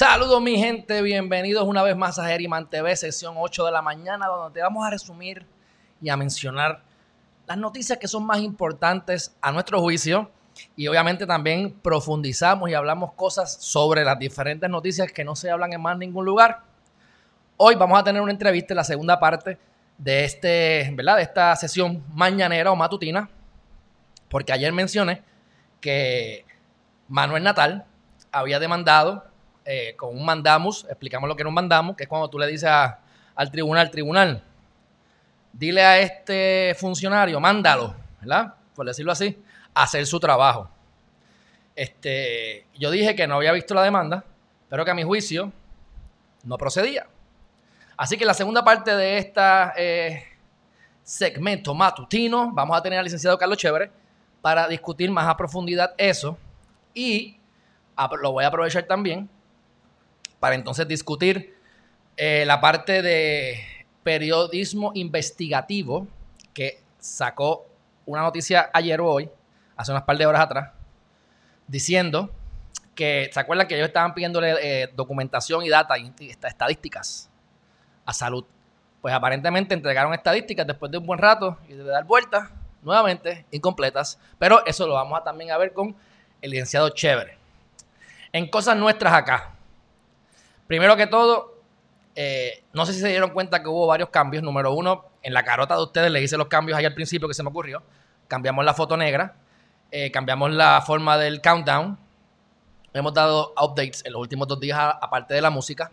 Saludos mi gente, bienvenidos una vez más a Geriman TV, sesión 8 de la mañana, donde te vamos a resumir y a mencionar las noticias que son más importantes a nuestro juicio y obviamente también profundizamos y hablamos cosas sobre las diferentes noticias que no se hablan en más ningún lugar. Hoy vamos a tener una entrevista en la segunda parte de, este, ¿verdad? de esta sesión mañanera o matutina, porque ayer mencioné que Manuel Natal había demandado eh, con un mandamus, explicamos lo que era un mandamus, que es cuando tú le dices al tribunal, tribunal, dile a este funcionario, mándalo, ¿verdad? Por decirlo así, hacer su trabajo. Este, yo dije que no había visto la demanda, pero que a mi juicio no procedía. Así que la segunda parte de este segmento matutino vamos a tener al licenciado Carlos Chévere para discutir más a profundidad eso y lo voy a aprovechar también para entonces discutir eh, la parte de periodismo investigativo que sacó una noticia ayer o hoy, hace unas par de horas atrás, diciendo que, ¿se acuerdan que ellos estaban pidiéndole eh, documentación y data, y estadísticas a salud? Pues aparentemente entregaron estadísticas después de un buen rato y de dar vueltas, nuevamente incompletas, pero eso lo vamos a también a ver con el licenciado Chévere. En cosas nuestras acá, Primero que todo, eh, no sé si se dieron cuenta que hubo varios cambios. Número uno, en la carota de ustedes le hice los cambios ahí al principio que se me ocurrió. Cambiamos la foto negra, eh, cambiamos la forma del countdown. Hemos dado updates en los últimos dos días, aparte de la música.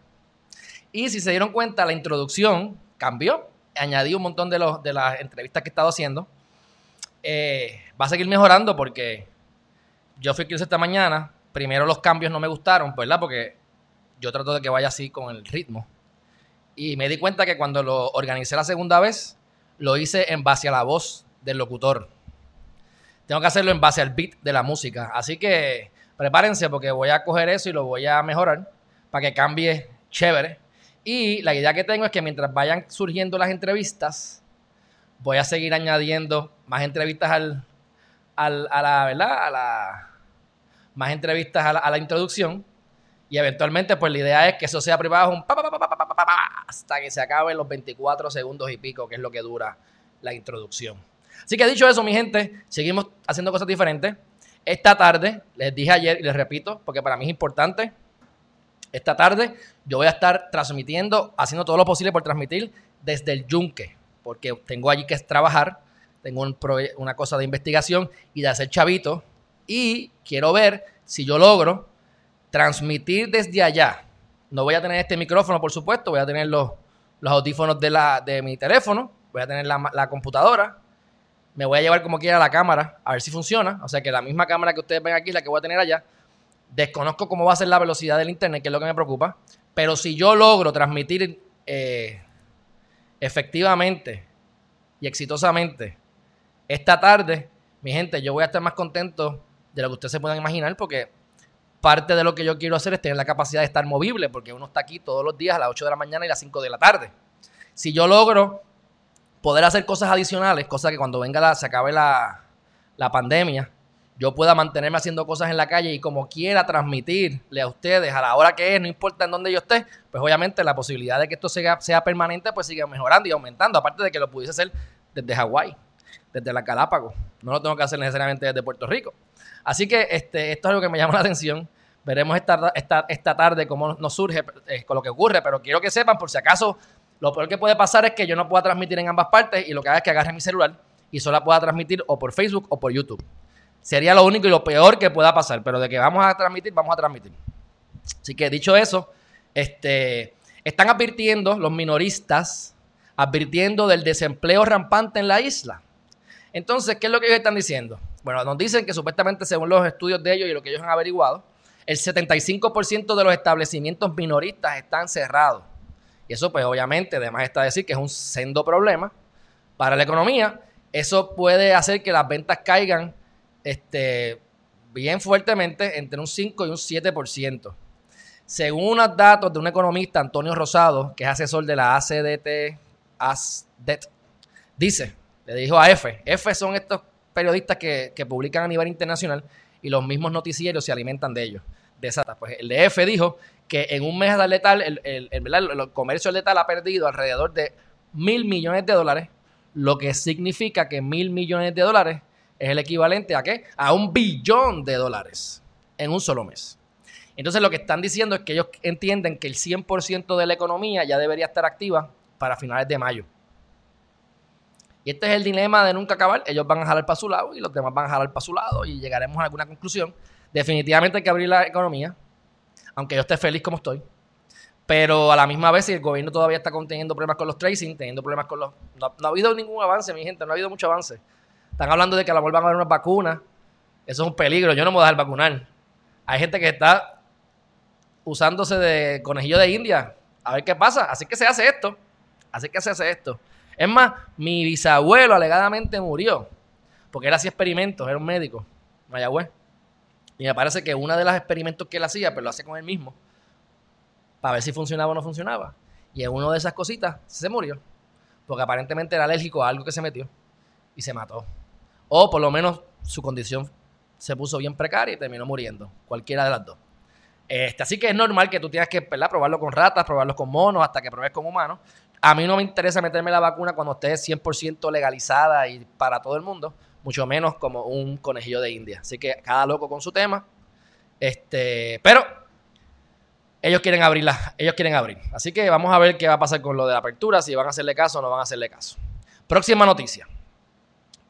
Y si se dieron cuenta, la introducción cambió. Añadí un montón de, los, de las entrevistas que he estado haciendo. Eh, va a seguir mejorando porque yo fui que esta mañana. Primero los cambios no me gustaron, ¿verdad? Porque yo trato de que vaya así con el ritmo. Y me di cuenta que cuando lo organicé la segunda vez, lo hice en base a la voz del locutor. Tengo que hacerlo en base al beat de la música. Así que prepárense porque voy a coger eso y lo voy a mejorar para que cambie chévere. Y la idea que tengo es que mientras vayan surgiendo las entrevistas, voy a seguir añadiendo más entrevistas al, al a la, ¿verdad? A la, más entrevistas a la introducción y eventualmente, pues la idea es que eso sea privado hasta que se acaben los 24 segundos y pico, que es lo que dura la introducción. Así que dicho eso, mi gente, seguimos haciendo cosas diferentes. Esta tarde, les dije ayer y les repito, porque para mí es importante, esta tarde yo voy a estar transmitiendo, haciendo todo lo posible por transmitir desde el yunque, porque tengo allí que trabajar, tengo una cosa de investigación y de hacer chavito, y quiero ver si yo logro transmitir desde allá. No voy a tener este micrófono, por supuesto, voy a tener los, los audífonos de, la, de mi teléfono, voy a tener la, computadora, me voy a llevar como quiera la cámara, a ver si funciona. O sea que la misma cámara que ustedes ven aquí la que voy a tener allá. Desconozco cómo va a ser la velocidad del internet, que es lo que me preocupa. Pero si yo logro transmitir eh, efectivamente y exitosamente esta tarde, mi gente, yo voy a estar más contento de lo que ustedes se puedan imaginar porque parte de lo que yo quiero hacer es tener la capacidad de estar movible, porque uno está aquí todos los días a las 8 de la mañana y las 5 de la tarde. Si yo logro poder hacer cosas adicionales, cosas que cuando venga la, se acabe la, pandemia, yo pueda mantenerme haciendo cosas en la calle y como quiera transmitirle a ustedes a la hora que es, no importa en dónde yo esté, pues obviamente la posibilidad de que esto sea, sea permanente pues sigue mejorando y aumentando, aparte de que lo pudiese hacer desde Hawái, desde la Galápagos, no lo tengo que hacer necesariamente desde Puerto Rico. Así que este, esto es algo que me llama la atención. Veremos esta, esta, esta tarde cómo nos surge eh, con lo que ocurre, pero quiero que sepan, por si acaso, lo peor que puede pasar es que yo no pueda transmitir en ambas partes y lo que haga es que agarre mi celular y solo pueda transmitir o por Facebook o por YouTube. Sería lo único y lo peor que pueda pasar, pero de que vamos a transmitir, vamos a transmitir. Así que dicho eso, este, están advirtiendo los minoristas, advirtiendo del desempleo rampante en la isla. Entonces, ¿qué es lo que ellos están diciendo? Bueno, nos dicen que supuestamente según los estudios de ellos y lo que ellos han averiguado, el 75% de los establecimientos minoristas están cerrados. Y eso pues obviamente, además está decir que es un sendo problema, para la economía. Eso puede hacer que las ventas caigan este, bien fuertemente entre un 5 y un 7%. Según unos datos de un economista, Antonio Rosado, que es asesor de la ACDT, ASDET, dice, le dijo a F, F son estos periodistas que, publican a nivel internacional y los mismos noticieros se alimentan de ellos. De esa, pues el de F dijo que en un mes de letal, el, el, el, el comercio letal ha perdido alrededor de mil millones de dólares, lo que significa que mil millones de dólares es el equivalente a qué? A un billón de dólares en un solo mes. Entonces lo que están diciendo es que ellos entienden que el 100% de la economía ya debería estar activa para finales de mayo. Y este es el dilema de nunca acabar. Ellos van a jalar para su lado y los demás van a jalar para su lado y llegaremos a alguna conclusión. Definitivamente hay que abrir la economía, aunque yo esté feliz como estoy. Pero a la misma vez, si el gobierno todavía está teniendo problemas con los tracing, teniendo problemas con los... No, ha habido ningún avance, mi gente, no ha habido mucho avance. Están hablando de que a la vuelvan a haber una vacuna. Eso es un peligro. Yo no me voy a dejar vacunar. Hay gente que está usándose de conejillo de India. A ver qué pasa. Así que se hace esto. Así que se hace esto. Es más, mi bisabuelo alegadamente murió. Porque él hacía experimentos, era un médico, Mayagüez. Y me parece que uno de los experimentos que él hacía, pero pues lo hace con él mismo, para ver si funcionaba o no funcionaba. Y en una de esas cositas se murió. Porque aparentemente era alérgico a algo que se metió y se mató. O por lo menos su condición se puso bien precaria y terminó muriendo. Cualquiera de las dos. Este, así que es normal que tú tengas que probarlo con ratas, probarlo con monos, hasta que pruebes con humanos. A mí no me interesa meterme la vacuna cuando esté 100% legalizada y para todo el mundo, mucho menos como un conejillo de India. Así que cada loco con su tema. Este, pero ellos quieren abrirla, ellos quieren abrir. Así que vamos a ver qué va a pasar con lo de la apertura, si van a hacerle caso o no van a hacerle caso. Próxima noticia.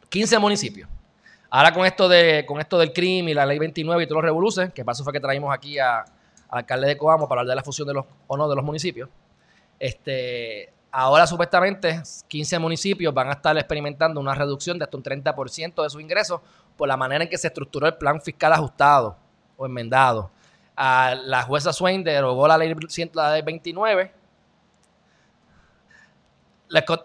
15 municipios. Ahora con esto, de, con esto del crimen y la ley 29 y todos los revoluces, que pasó fue que traímos aquí al alcalde de Coamo para hablar de la fusión de los o no de los municipios. Este, ahora supuestamente 15 municipios van a estar experimentando una reducción de hasta un 30% de sus ingresos por la manera en que se estructuró el plan fiscal ajustado o enmendado. La jueza Swain derogó la ley, la ley 29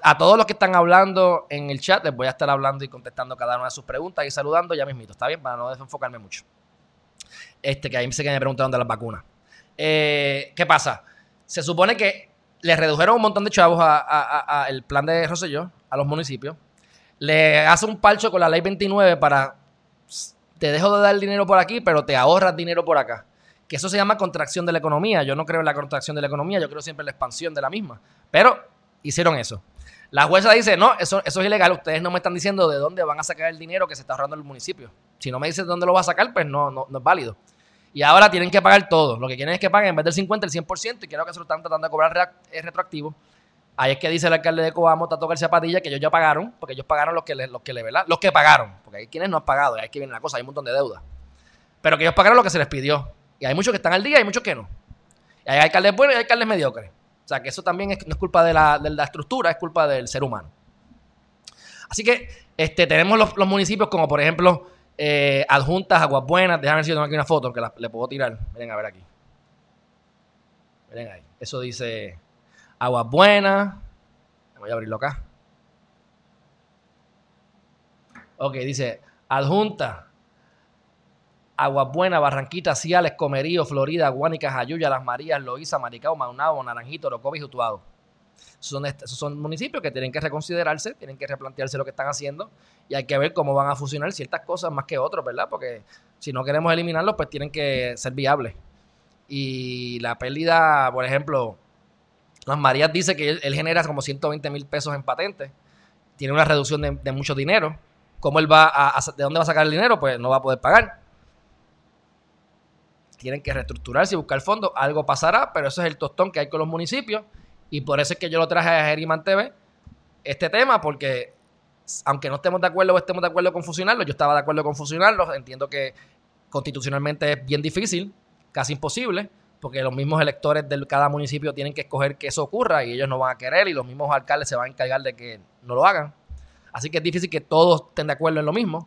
a todos los que están hablando en el chat, les voy a estar hablando y contestando cada una de sus preguntas y saludando ya mismito, ¿está bien? Para no desenfocarme mucho. Este, que ahí sé que me preguntaron de las vacunas. Eh, ¿Qué pasa? Se supone que le redujeron un montón de chavos al plan de Rosselló, a los municipios. Le hace un palcho con la ley 29 para te dejo de dar dinero por aquí, pero te ahorras dinero por acá. Que eso se llama contracción de la economía. Yo no creo en la contracción de la economía, yo creo siempre en la expansión de la misma. Pero hicieron eso. La jueza dice, no, eso, es ilegal, ustedes no me están diciendo de dónde van a sacar el dinero que se está ahorrando el municipio. Si no me dicen de dónde lo va a sacar, pues no, no, es válido. Y ahora tienen que pagar todo. Lo que quieren es que paguen en vez del 50, el 100%, y creo que se lo están tratando de cobrar es retroactivo. Ahí es que dice el alcalde de Coamo, Tato García Padilla, que ellos ya pagaron, porque ellos pagaron los que los que ¿verdad? Los que pagaron, porque hay quienes no han pagado, y ahí es que viene la cosa, hay un montón de deuda. Pero que ellos pagaron lo que se les pidió. Y hay muchos que están al día y hay muchos que no. Y hay alcaldes buenos y hay alcaldes mediocres. O sea, que eso también no es culpa de la, estructura, es culpa del ser humano. Así que este, tenemos los, municipios como, por ejemplo, eh, Adjuntas, Aguas Buenas. Déjame ver si tengo aquí una foto que le puedo tirar. Miren a ver aquí. Miren ahí. Eso dice Aguas Buenas. Voy a abrirlo acá. Ok, dice Adjunta, Aguas Buenas, Barranquita, Ciales, Comerío, Florida, Guánica, Jayuya, Las Marías, Loíza, Maricao, Maunabo, Naranjito, Orocovi y Utuado. Son, esos son municipios que tienen que reconsiderarse, tienen que replantearse lo que están haciendo y hay que ver cómo van a fusionar ciertas cosas más que otros, ¿verdad? Porque si no queremos eliminarlos, pues tienen que ser viables. Y la pérdida, por ejemplo, Las Marías dice que él, genera como 120 mil pesos en patentes, tiene una reducción de, mucho dinero. ¿Cómo él va a, de dónde va a sacar el dinero? Pues no va a poder pagar tienen que reestructurarse y buscar fondos. Algo pasará, pero eso es el tostón que hay con los municipios. Y por eso es que yo lo traje a Geriman TV, este tema, porque aunque no estemos de acuerdo o estemos de acuerdo con fusionarlo, yo estaba de acuerdo con fusionarlo. Entiendo que constitucionalmente es bien difícil, casi imposible, porque los mismos electores de cada municipio tienen que escoger que eso ocurra y ellos no van a querer y los mismos alcaldes se van a encargar de que no lo hagan. Así que es difícil que todos estén de acuerdo en lo mismo.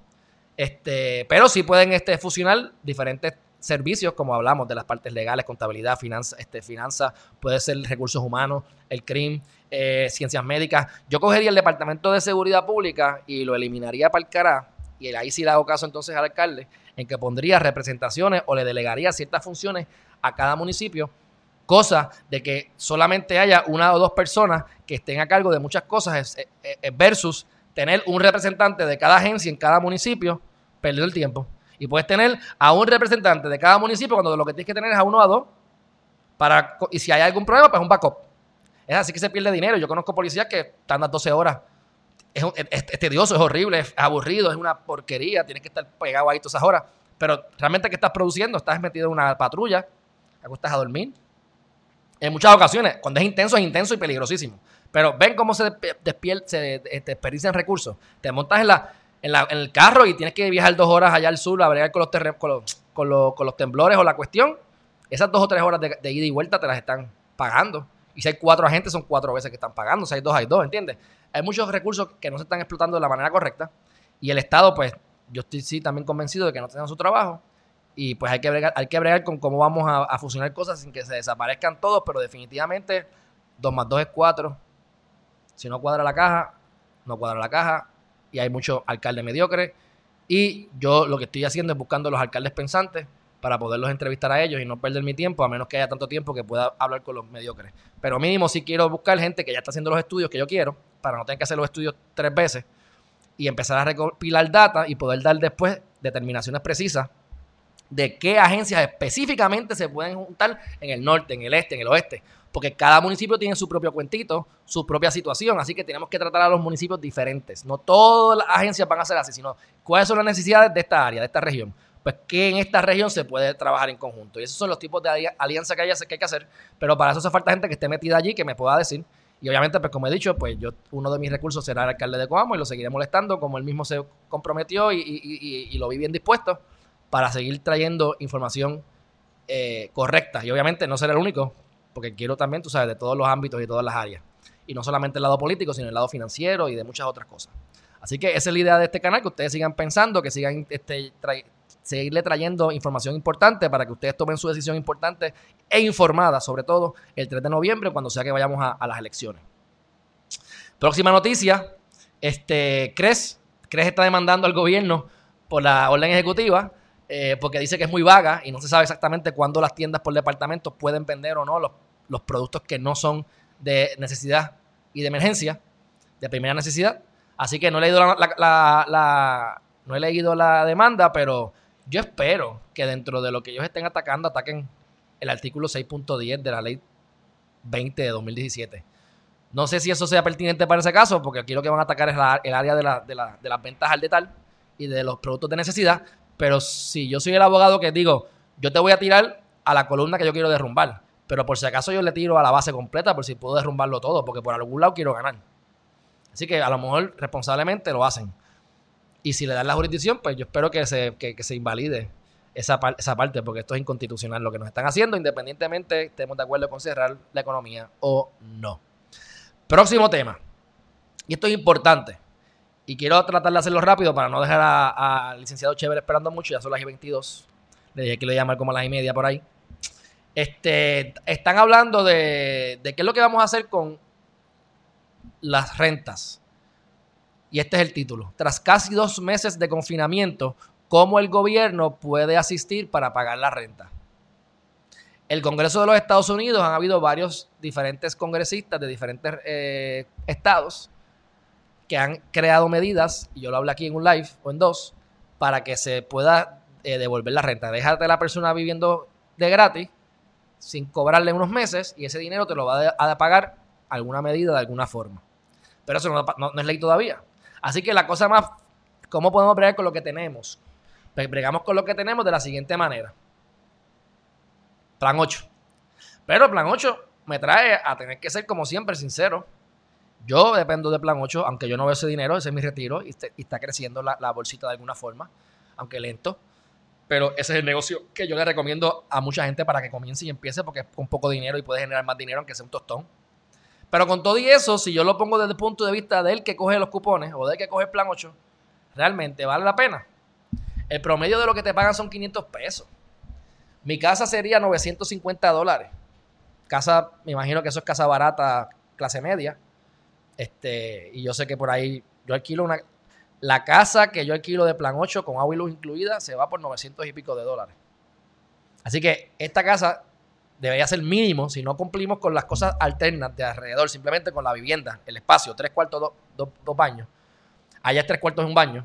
Este, pero sí pueden este, fusionar diferentes servicios, como hablamos, de las partes legales, contabilidad, finanzas, este, finanza, puede ser recursos humanos, el CRIM, eh, ciencias médicas. Yo cogería el Departamento de Seguridad Pública y lo eliminaría para el cará, y ahí sí le hago caso entonces al alcalde, en que pondría representaciones o le delegaría ciertas funciones a cada municipio, cosa de que solamente haya una o dos personas que estén a cargo de muchas cosas versus tener un representante de cada agencia en cada municipio, perder el tiempo. Y puedes tener a un representante de cada municipio cuando lo que tienes que tener es a uno o a dos. Para, y si hay algún problema, pues un backup. Es así que se pierde dinero. Yo conozco policías que están las 12 horas. Es, tedioso, es horrible, es aburrido, es una porquería. Tienes que estar pegado ahí todas esas horas. Pero realmente, ¿qué estás produciendo? Estás metido en una patrulla, acuestas a dormir. En muchas ocasiones, cuando es intenso, es intenso y peligrosísimo. Pero ven cómo se, se desperdician recursos. Te montas en la, en, el carro y tienes que viajar dos horas allá al sur a bregar con los, con, los, temblores o la cuestión, esas dos o tres horas de, ida y vuelta te las están pagando. Y si hay cuatro agentes, son cuatro veces que están pagando. Si hay dos, hay dos, ¿entiendes? Hay muchos recursos que no se están explotando de la manera correcta. Y el Estado, pues, yo estoy sí también convencido de que no tengan su trabajo. Y pues hay que bregar, hay que bregar con cómo vamos a, fusionar cosas sin que se desaparezcan todos, pero definitivamente 2 más 2 es 4. Si no cuadra la caja, no cuadra la caja y hay muchos alcaldes mediocres. Y yo lo que estoy haciendo es buscando los alcaldes pensantes para poderlos entrevistar a ellos y no perder mi tiempo, a menos que haya tanto tiempo que pueda hablar con los mediocres. Pero mínimo sí quiero buscar gente que ya está haciendo los estudios que yo quiero, para no tener que hacer los estudios tres veces y empezar a recopilar data y poder dar después determinaciones precisas de qué agencias específicamente se pueden juntar en el norte, en el este, en el oeste porque cada municipio tiene su propio cuentito, su propia situación, así que tenemos que tratar a los municipios diferentes. No todas las agencias van a ser así, sino cuáles son las necesidades de esta área, de esta región. Pues que en esta región se puede trabajar en conjunto. Y esos son los tipos de alianza que hay, que hacer, pero para eso hace falta gente que esté metida allí, que me pueda decir. Y obviamente, pues como he dicho, pues yo uno de mis recursos será el alcalde de Coamo y lo seguiré molestando, como él mismo se comprometió y, lo vi bien dispuesto para seguir trayendo información eh, correcta. Y obviamente no será el único, porque quiero también, tú sabes, de todos los ámbitos y todas las áreas. Y no solamente el lado político, sino el lado financiero y de muchas otras cosas. Así que esa es la idea de este canal, que ustedes sigan pensando, que sigan este, seguirle trayendo información importante para que ustedes tomen su decisión importante e informada, sobre todo el 3 de noviembre, cuando sea que vayamos a, las elecciones. Próxima noticia, este, CRES, CRES está demandando al gobierno por la orden ejecutiva, eh, porque dice que es muy vaga y no se sabe exactamente cuándo las tiendas por departamento pueden vender o no los los productos que no son de necesidad y de emergencia, de primera necesidad. Así que no he leído la, no he leído la demanda, pero yo espero que dentro de lo que ellos estén atacando, ataquen el artículo 6.10 de la ley 20 de 2017. No sé si eso sea pertinente para ese caso, porque aquí lo que van a atacar es el área de, de, de las ventas al detal y de los productos de necesidad. Pero si yo soy el abogado que digo, yo te voy a tirar a la columna que yo quiero derrumbar. Pero por si acaso yo le tiro a la base completa, por si puedo derrumbarlo todo, porque por algún lado quiero ganar. Así que a lo mejor responsablemente lo hacen. Y si le dan la jurisdicción, pues yo espero que se, se invalide esa, esa parte, porque esto es inconstitucional lo que nos están haciendo, independientemente estemos de acuerdo con cerrar la economía o no. Próximo tema. Y esto es importante. Y quiero tratar de hacerlo rápido para no dejar al licenciado Chévere esperando mucho. Ya son las y 22. Le dije que lo llamar como a las y media por ahí. Este, están hablando de, qué es lo que vamos a hacer con las rentas. Y este es el título. Tras casi dos meses de confinamiento, ¿cómo el gobierno puede asistir para pagar la renta? El Congreso de los Estados Unidos han habido varios diferentes congresistas de diferentes eh, estados que han creado medidas, y yo lo hablo aquí en un live o en dos, para que se pueda eh, devolver la renta. Déjate a la persona viviendo de gratis sin cobrarle unos meses y ese dinero te lo va a pagar alguna medida de alguna forma. Pero eso no, es ley todavía. Así que la cosa más, ¿cómo podemos bregar con lo que tenemos? Pues bregamos con lo que tenemos de la siguiente manera. Plan 8. Pero plan 8 me trae a tener que ser como siempre sincero. Yo dependo de plan 8, aunque yo no veo ese dinero, ese es mi retiro y, está creciendo la bolsita de alguna forma, aunque lento. Pero ese es el negocio que yo le recomiendo a mucha gente para que comience y empiece porque es con poco dinero y puede generar más dinero aunque sea un tostón. Pero con todo y eso, si yo lo pongo desde el punto de vista del que coge los cupones o del que coge el plan 8, realmente vale la pena. El promedio de lo que te pagan son 500 pesos. Mi casa sería 950 dólares. Casa, me imagino que eso es casa barata, clase media. Este, y yo sé que por ahí yo alquilo una. La casa que yo alquilo de plan 8 con agua y luz incluida se va por 900 y pico de dólares. Así que esta casa debería ser mínimo si no cumplimos con las cosas alternas de alrededor, simplemente con la vivienda, el espacio, tres cuartos, dos baños. Allá es tres cuartos de un baño.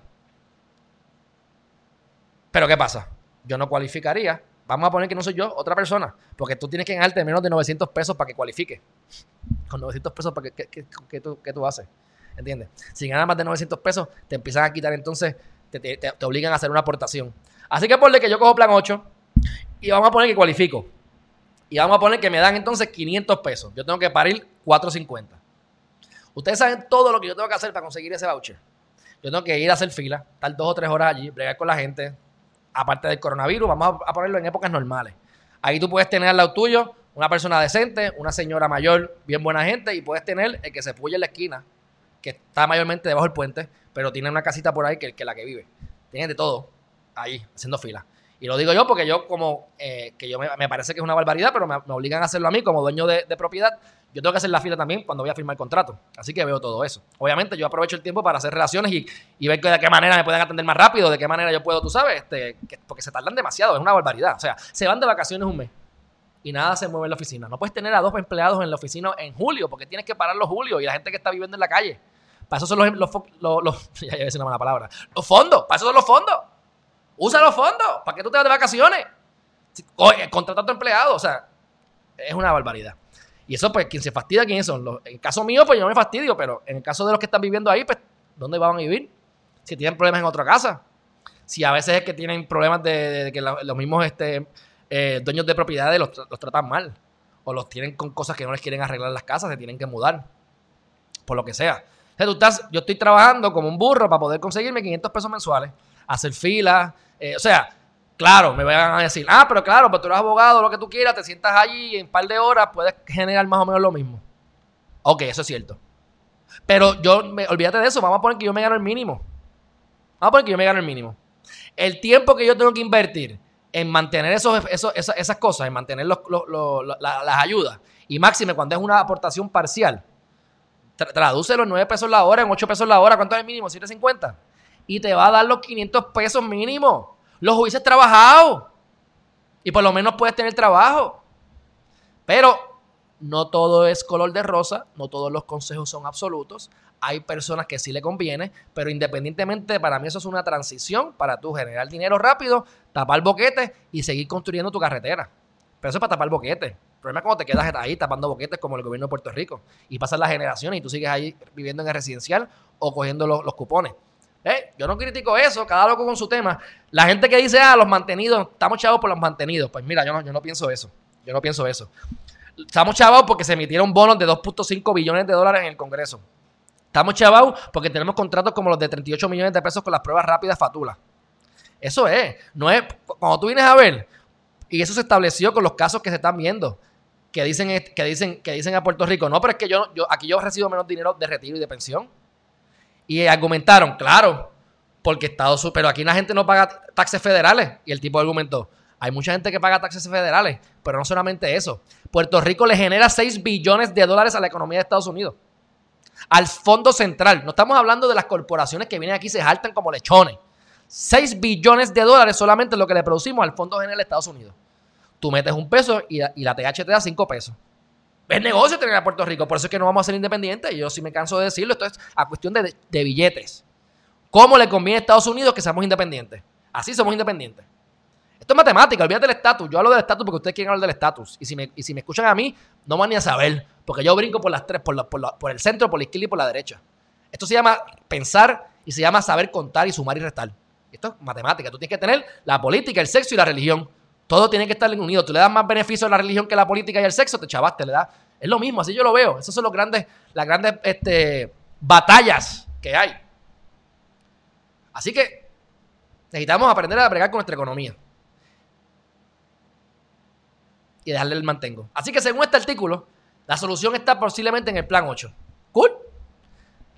Pero ¿qué pasa? Yo no cualificaría. Vamos a poner que no soy yo, otra persona. Porque tú tienes que ganarte menos de 900 pesos para que cualifique. Con 900 pesos, ¿para que, qué tú, tú, haces? ¿Entiendes? Si ganas más de 900 pesos, te empiezan a quitar entonces, te, te, obligan a hacer una aportación. Así que ponle que yo cojo plan 8 y vamos a poner que cualifico. Y vamos a poner que me dan entonces 500 pesos. Yo tengo que parir 450. Ustedes saben todo lo que yo tengo que hacer para conseguir ese voucher. Yo tengo que ir a hacer fila, estar dos o tres horas allí, bregar con la gente. Aparte del coronavirus, vamos a ponerlo en épocas normales. Ahí tú puedes tener al lado tuyo una persona decente, una señora mayor, bien buena gente, y puedes tener el que se puye en la esquina, que está mayormente debajo del puente, pero tiene una casita por ahí que la que vive. Tiene de todo ahí, haciendo fila. Y lo digo yo porque yo como, eh, que yo me, parece que es una barbaridad, pero me, obligan a hacerlo a mí como dueño de, propiedad. Yo tengo que hacer la fila también cuando voy a firmar el contrato. Así que veo todo eso. Obviamente yo aprovecho el tiempo para hacer relaciones y, ver de qué manera me pueden atender más rápido, de qué manera yo puedo, tú sabes, este, porque se tardan demasiado, es una barbaridad. O sea, se van de vacaciones un mes y nada se mueve en la oficina. No puedes tener a dos empleados en la oficina en julio porque tienes que parar los julio y la gente que está viviendo en la calle. Para eso son los, los, ya, ya una mala palabra. Los fondos, para eso son los fondos. Usa los fondos. ¿Para qué tú te vas de vacaciones? Oye, contrata a tu empleado. O sea, es una barbaridad. Y eso, pues, quien se fastidia, ¿quiénes son? en el caso mío, pues yo me fastidio, pero en el caso de los que están viviendo ahí, pues, ¿dónde van a vivir? Si tienen problemas en otra casa. Si a veces es que tienen problemas de, que los mismos este, eh, dueños de propiedades los, tratan mal. O los tienen con cosas que no les quieren arreglar las casas, se tienen que mudar. Por lo que sea. O sea yo estoy trabajando como un burro para poder conseguirme 500 pesos mensuales, hacer filas, eh, o sea, claro, me van a decir, ah, pero claro, pero tú eres abogado, lo que tú quieras, te sientas allí y en un par de horas puedes generar más o menos lo mismo. Ok, eso es cierto. Pero yo, me, olvídate de eso, vamos a poner que yo me gano el mínimo. Vamos a poner que yo me gano el mínimo. El tiempo que yo tengo que invertir en mantener esos, esas, cosas, en mantener las ayudas, y máxime cuando es una aportación parcial, traduce los 9 pesos la hora en 8 pesos la hora, ¿cuánto es el mínimo? ¿750? y te va a dar los 500 pesos mínimo. Los hubieses trabajado y por lo menos puedes tener trabajo. Pero no todo es color de rosa, no todos los consejos son absolutos. Hay personas que sí le conviene, pero independientemente, para mí eso es una transición para tú generar dinero rápido, tapar boquetes y seguir construyendo tu carretera. Pero eso es para tapar boquetes. El problema es cuando te quedas ahí tapando boquetes como el gobierno de Puerto Rico y pasan las generaciones y tú sigues ahí viviendo en el residencial o cogiendo los cupones. Eh, yo no critico eso, cada loco con su tema. La gente que dice, ah, los mantenidos, estamos chavos por los mantenidos. Pues mira, yo no, yo no pienso eso. Yo no pienso eso. Estamos chavos porque se emitieron bonos de 2.5 billones de dólares en el Congreso. Estamos chavados porque tenemos contratos como los de 38 millones de pesos con las pruebas rápidas Fatula. Eso es. No es. Cuando tú vienes a ver, y eso se estableció con los casos que se están viendo, que dicen, que dicen, que dicen a Puerto Rico, no, pero es que yo, yo aquí yo recibo menos dinero de retiro y de pensión. Y argumentaron, claro, porque Estados Unidos, pero aquí la gente no paga taxes federales. Y el tipo argumentó, hay mucha gente que paga taxes federales, pero no solamente eso. Puerto Rico le genera 6 billones de dólares a la economía de Estados Unidos. Al Fondo Central. No estamos hablando de las corporaciones que vienen aquí y se jaltan como lechones. 6 billones de dólares solamente lo que le producimos al Fondo General de Estados Unidos. Tú metes un peso y, y la TH te da 5 pesos es negocio tener a Puerto Rico, por eso es que no vamos a ser independientes. Yo sí me canso de decirlo, esto es a cuestión de, billetes. ¿Cómo le conviene a Estados Unidos que seamos independientes? Así somos independientes. Esto es matemática, olvídate del estatus. Yo hablo del estatus porque ustedes quieren hablar del estatus. Y si, me, si me escuchan a mí, no van ni a saber. Porque yo brinco por las tres, por, por, el centro, por la izquierda y por la derecha. Esto se llama pensar y se llama saber contar y sumar y restar. Esto es matemática. Tú tienes que tener la política, el sexo y la religión. Todo tiene que estar unido. Tú le das más beneficio a la religión que a la política y al sexo, te chavaste, le das. Es lo mismo, así yo lo veo. Esas son los grandes, las grandes este, batallas que hay. Así que necesitamos aprender a bregar con nuestra economía. Y dejarle el mantengo. Así que según este artículo, la solución está posiblemente en el plan 8. Cool.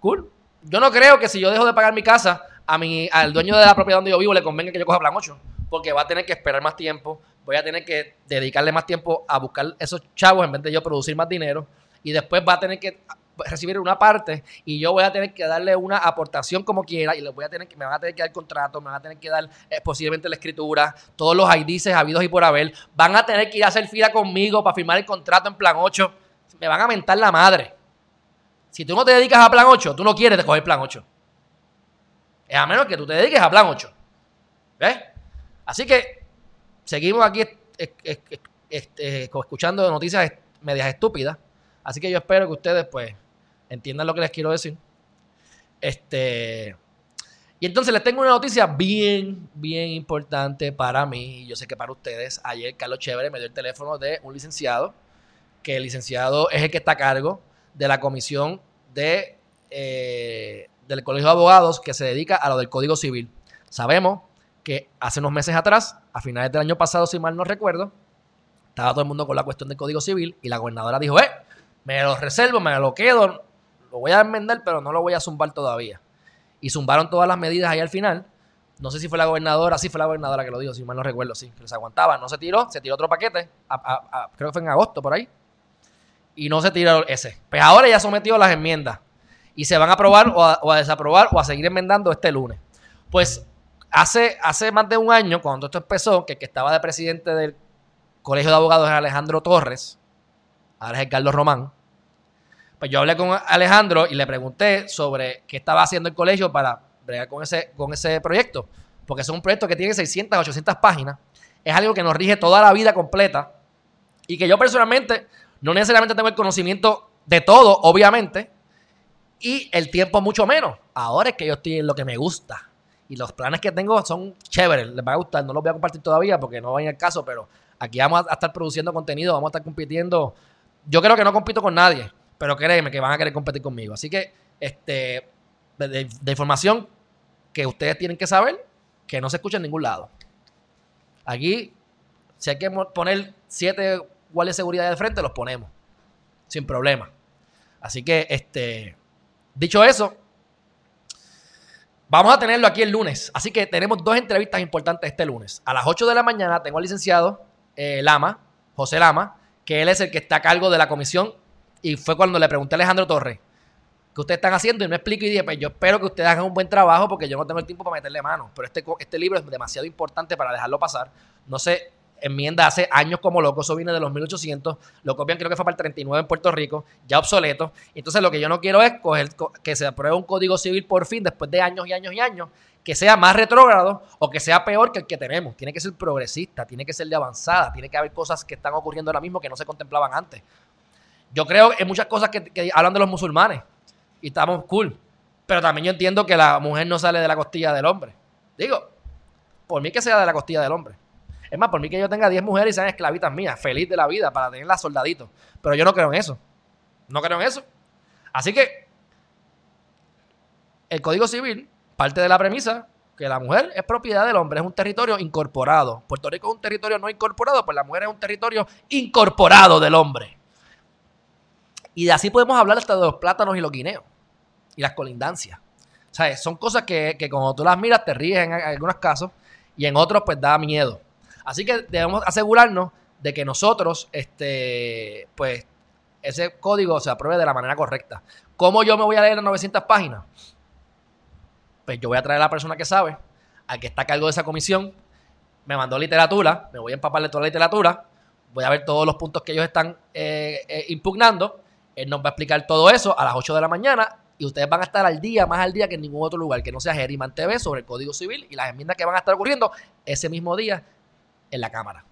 Cool. Yo no creo que si yo dejo de pagar mi casa, a mi, al dueño de la propiedad donde yo vivo le convenga que yo coja plan 8 porque va a tener que esperar más tiempo, voy a tener que dedicarle más tiempo a buscar esos chavos en vez de yo producir más dinero y después va a tener que recibir una parte y yo voy a tener que darle una aportación como quiera y les voy a tener que, me van a tener que dar contrato, me van a tener que dar eh, posiblemente la escritura, todos los IDs habidos y por haber, van a tener que ir a hacer fila conmigo para firmar el contrato en plan 8, me van a mentar la madre. Si tú no te dedicas a plan 8, tú no quieres coger plan 8. Es a menos que tú te dediques a plan 8. ¿Ves? Así que seguimos aquí este, escuchando noticias medias estúpidas. Así que yo espero que ustedes, pues, entiendan lo que les quiero decir. Este. Y entonces les tengo una noticia bien, bien importante para mí. Y yo sé que para ustedes. Ayer Carlos Chévere me dio el teléfono de un licenciado. Que el licenciado es el que está a cargo de la comisión de, eh, del Colegio de Abogados que se dedica a lo del Código Civil. Sabemos que hace unos meses atrás, a finales del año pasado, si mal no recuerdo, estaba todo el mundo con la cuestión del Código Civil y la gobernadora dijo, eh, me lo reservo, me lo quedo, lo voy a enmendar, pero no lo voy a zumbar todavía. Y zumbaron todas las medidas ahí al final. No sé si fue la gobernadora, sí fue la gobernadora que lo dijo, si mal no recuerdo, sí, que se aguantaba. No se tiró, se tiró otro paquete, creo que fue en agosto por ahí. Y no se tiró ese. Pues ahora ya sometió las enmiendas. Y se van a aprobar o a, desaprobar o a seguir enmendando este lunes. Pues hace, hace más de un año, cuando esto empezó, que el que estaba de presidente del Colegio de Abogados era Alejandro Torres, ahora es Carlos Román, pues yo hablé con Alejandro y le pregunté sobre qué estaba haciendo el colegio para bregar con ese, con ese proyecto. Porque es un proyecto que tiene 600, 800 páginas. Es algo que nos rige toda la vida completa. Y que yo personalmente no necesariamente tengo el conocimiento de todo, obviamente. Y el tiempo mucho menos. Ahora es que yo estoy en lo que me gusta. Y los planes que tengo son chéveres. Les va a gustar. No los voy a compartir todavía porque no va a ir el caso. Pero aquí vamos a estar produciendo contenido. Vamos a estar compitiendo. Yo creo que no compito con nadie pero créeme que van a querer competir conmigo. Así que, este, de, información que ustedes tienen que saber, que no se escucha en ningún lado. Aquí, si hay que poner siete guardias de seguridad de frente, los ponemos. Sin problema. Así que, este, dicho eso, vamos a tenerlo aquí el lunes. Así que tenemos dos entrevistas importantes este lunes. A las 8 de la mañana tengo al licenciado eh, Lama, José Lama, que él es el que está a cargo de la comisión y fue cuando le pregunté a Alejandro Torres, ¿qué ustedes están haciendo? Y no explico y dije, pues yo espero que ustedes hagan un buen trabajo porque yo no tengo el tiempo para meterle mano. Pero este, este libro es demasiado importante para dejarlo pasar. No sé, enmienda hace años como loco, eso viene de los 1800, lo copian creo que fue para el 39 en Puerto Rico, ya obsoleto. Entonces lo que yo no quiero es coger, que se apruebe un código civil por fin después de años y años y años, que sea más retrógrado o que sea peor que el que tenemos. Tiene que ser progresista, tiene que ser de avanzada, tiene que haber cosas que están ocurriendo ahora mismo que no se contemplaban antes. Yo creo en muchas cosas que, hablan de los musulmanes y estamos cool. Pero también yo entiendo que la mujer no sale de la costilla del hombre. Digo, por mí que sea de la costilla del hombre. Es más, por mí que yo tenga 10 mujeres y sean esclavitas mías, feliz de la vida, para tenerlas soldaditos. Pero yo no creo en eso. No creo en eso. Así que el Código Civil parte de la premisa que la mujer es propiedad del hombre, es un territorio incorporado. Puerto Rico es un territorio no incorporado, pues la mujer es un territorio incorporado del hombre. Y de así podemos hablar hasta de los plátanos y los guineos y las colindancias. O sea, son cosas que, que cuando tú las miras te ríes en, algunos casos y en otros pues da miedo. Así que debemos asegurarnos de que nosotros, este, pues, ese código se apruebe de la manera correcta. ¿Cómo yo me voy a leer las 900 páginas? Pues yo voy a traer a la persona que sabe, al que está a cargo de esa comisión, me mandó literatura, me voy a empaparle toda la literatura, voy a ver todos los puntos que ellos están eh, eh, impugnando él nos va a explicar todo eso a las 8 de la mañana y ustedes van a estar al día, más al día que en ningún otro lugar que no sea Geriman TV sobre el Código Civil y las enmiendas que van a estar ocurriendo ese mismo día en la Cámara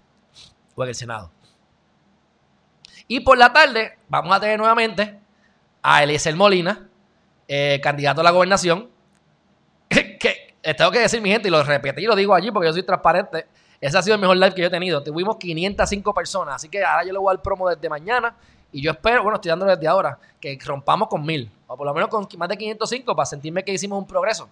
o en el Senado. Y por la tarde vamos a tener nuevamente a Eliezer Molina, eh, candidato a la gobernación, que tengo que decir, mi gente, y lo repetí y lo digo allí porque yo soy transparente. Ese ha sido el mejor live que yo he tenido. Tuvimos 505 personas, así que ahora yo le voy al promo desde mañana y yo espero, bueno, estoy dándole desde ahora, que rompamos con mil, o por lo menos con más de 505 para sentirme que hicimos un progreso.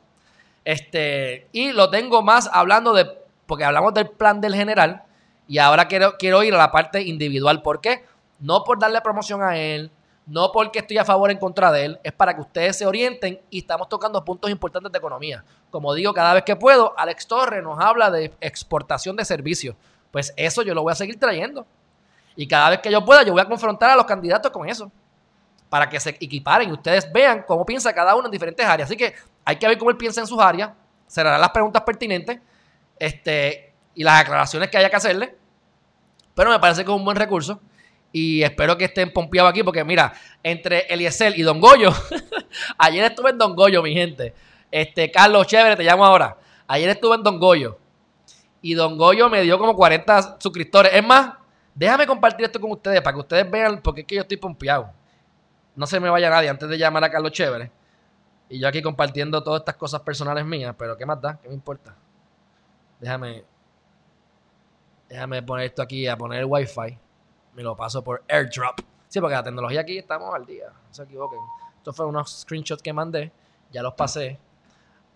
Este, y lo tengo más hablando de, porque hablamos del plan del general, y ahora quiero, quiero ir a la parte individual. ¿Por qué? No por darle promoción a él, no porque estoy a favor o en contra de él, es para que ustedes se orienten y estamos tocando puntos importantes de economía. Como digo, cada vez que puedo, Alex Torres nos habla de exportación de servicios. Pues eso yo lo voy a seguir trayendo. Y cada vez que yo pueda, yo voy a confrontar a los candidatos con eso. Para que se equiparen y ustedes vean cómo piensa cada uno en diferentes áreas. Así que hay que ver cómo él piensa en sus áreas. Se harán las preguntas pertinentes este, y las aclaraciones que haya que hacerle. Pero me parece que es un buen recurso. Y espero que estén pompeados aquí, porque mira, entre Eliezer y Don Goyo, ayer estuve en Don Goyo, mi gente. Este, Carlos, chévere, te llamo ahora. Ayer estuve en Don Goyo. Y Don Goyo me dio como 40 suscriptores. Es más, déjame compartir esto con ustedes para que ustedes vean porque es que yo estoy pompeado. No se me vaya nadie antes de llamar a Carlos Chévere. Y yo aquí compartiendo todas estas cosas personales mías, pero ¿qué más da? ¿Qué me importa? Déjame. Déjame poner esto aquí a poner el wifi me lo paso por airdrop. Sí, porque la tecnología aquí estamos al día, no se equivoquen. Estos fueron unos screenshots que mandé, ya los pasé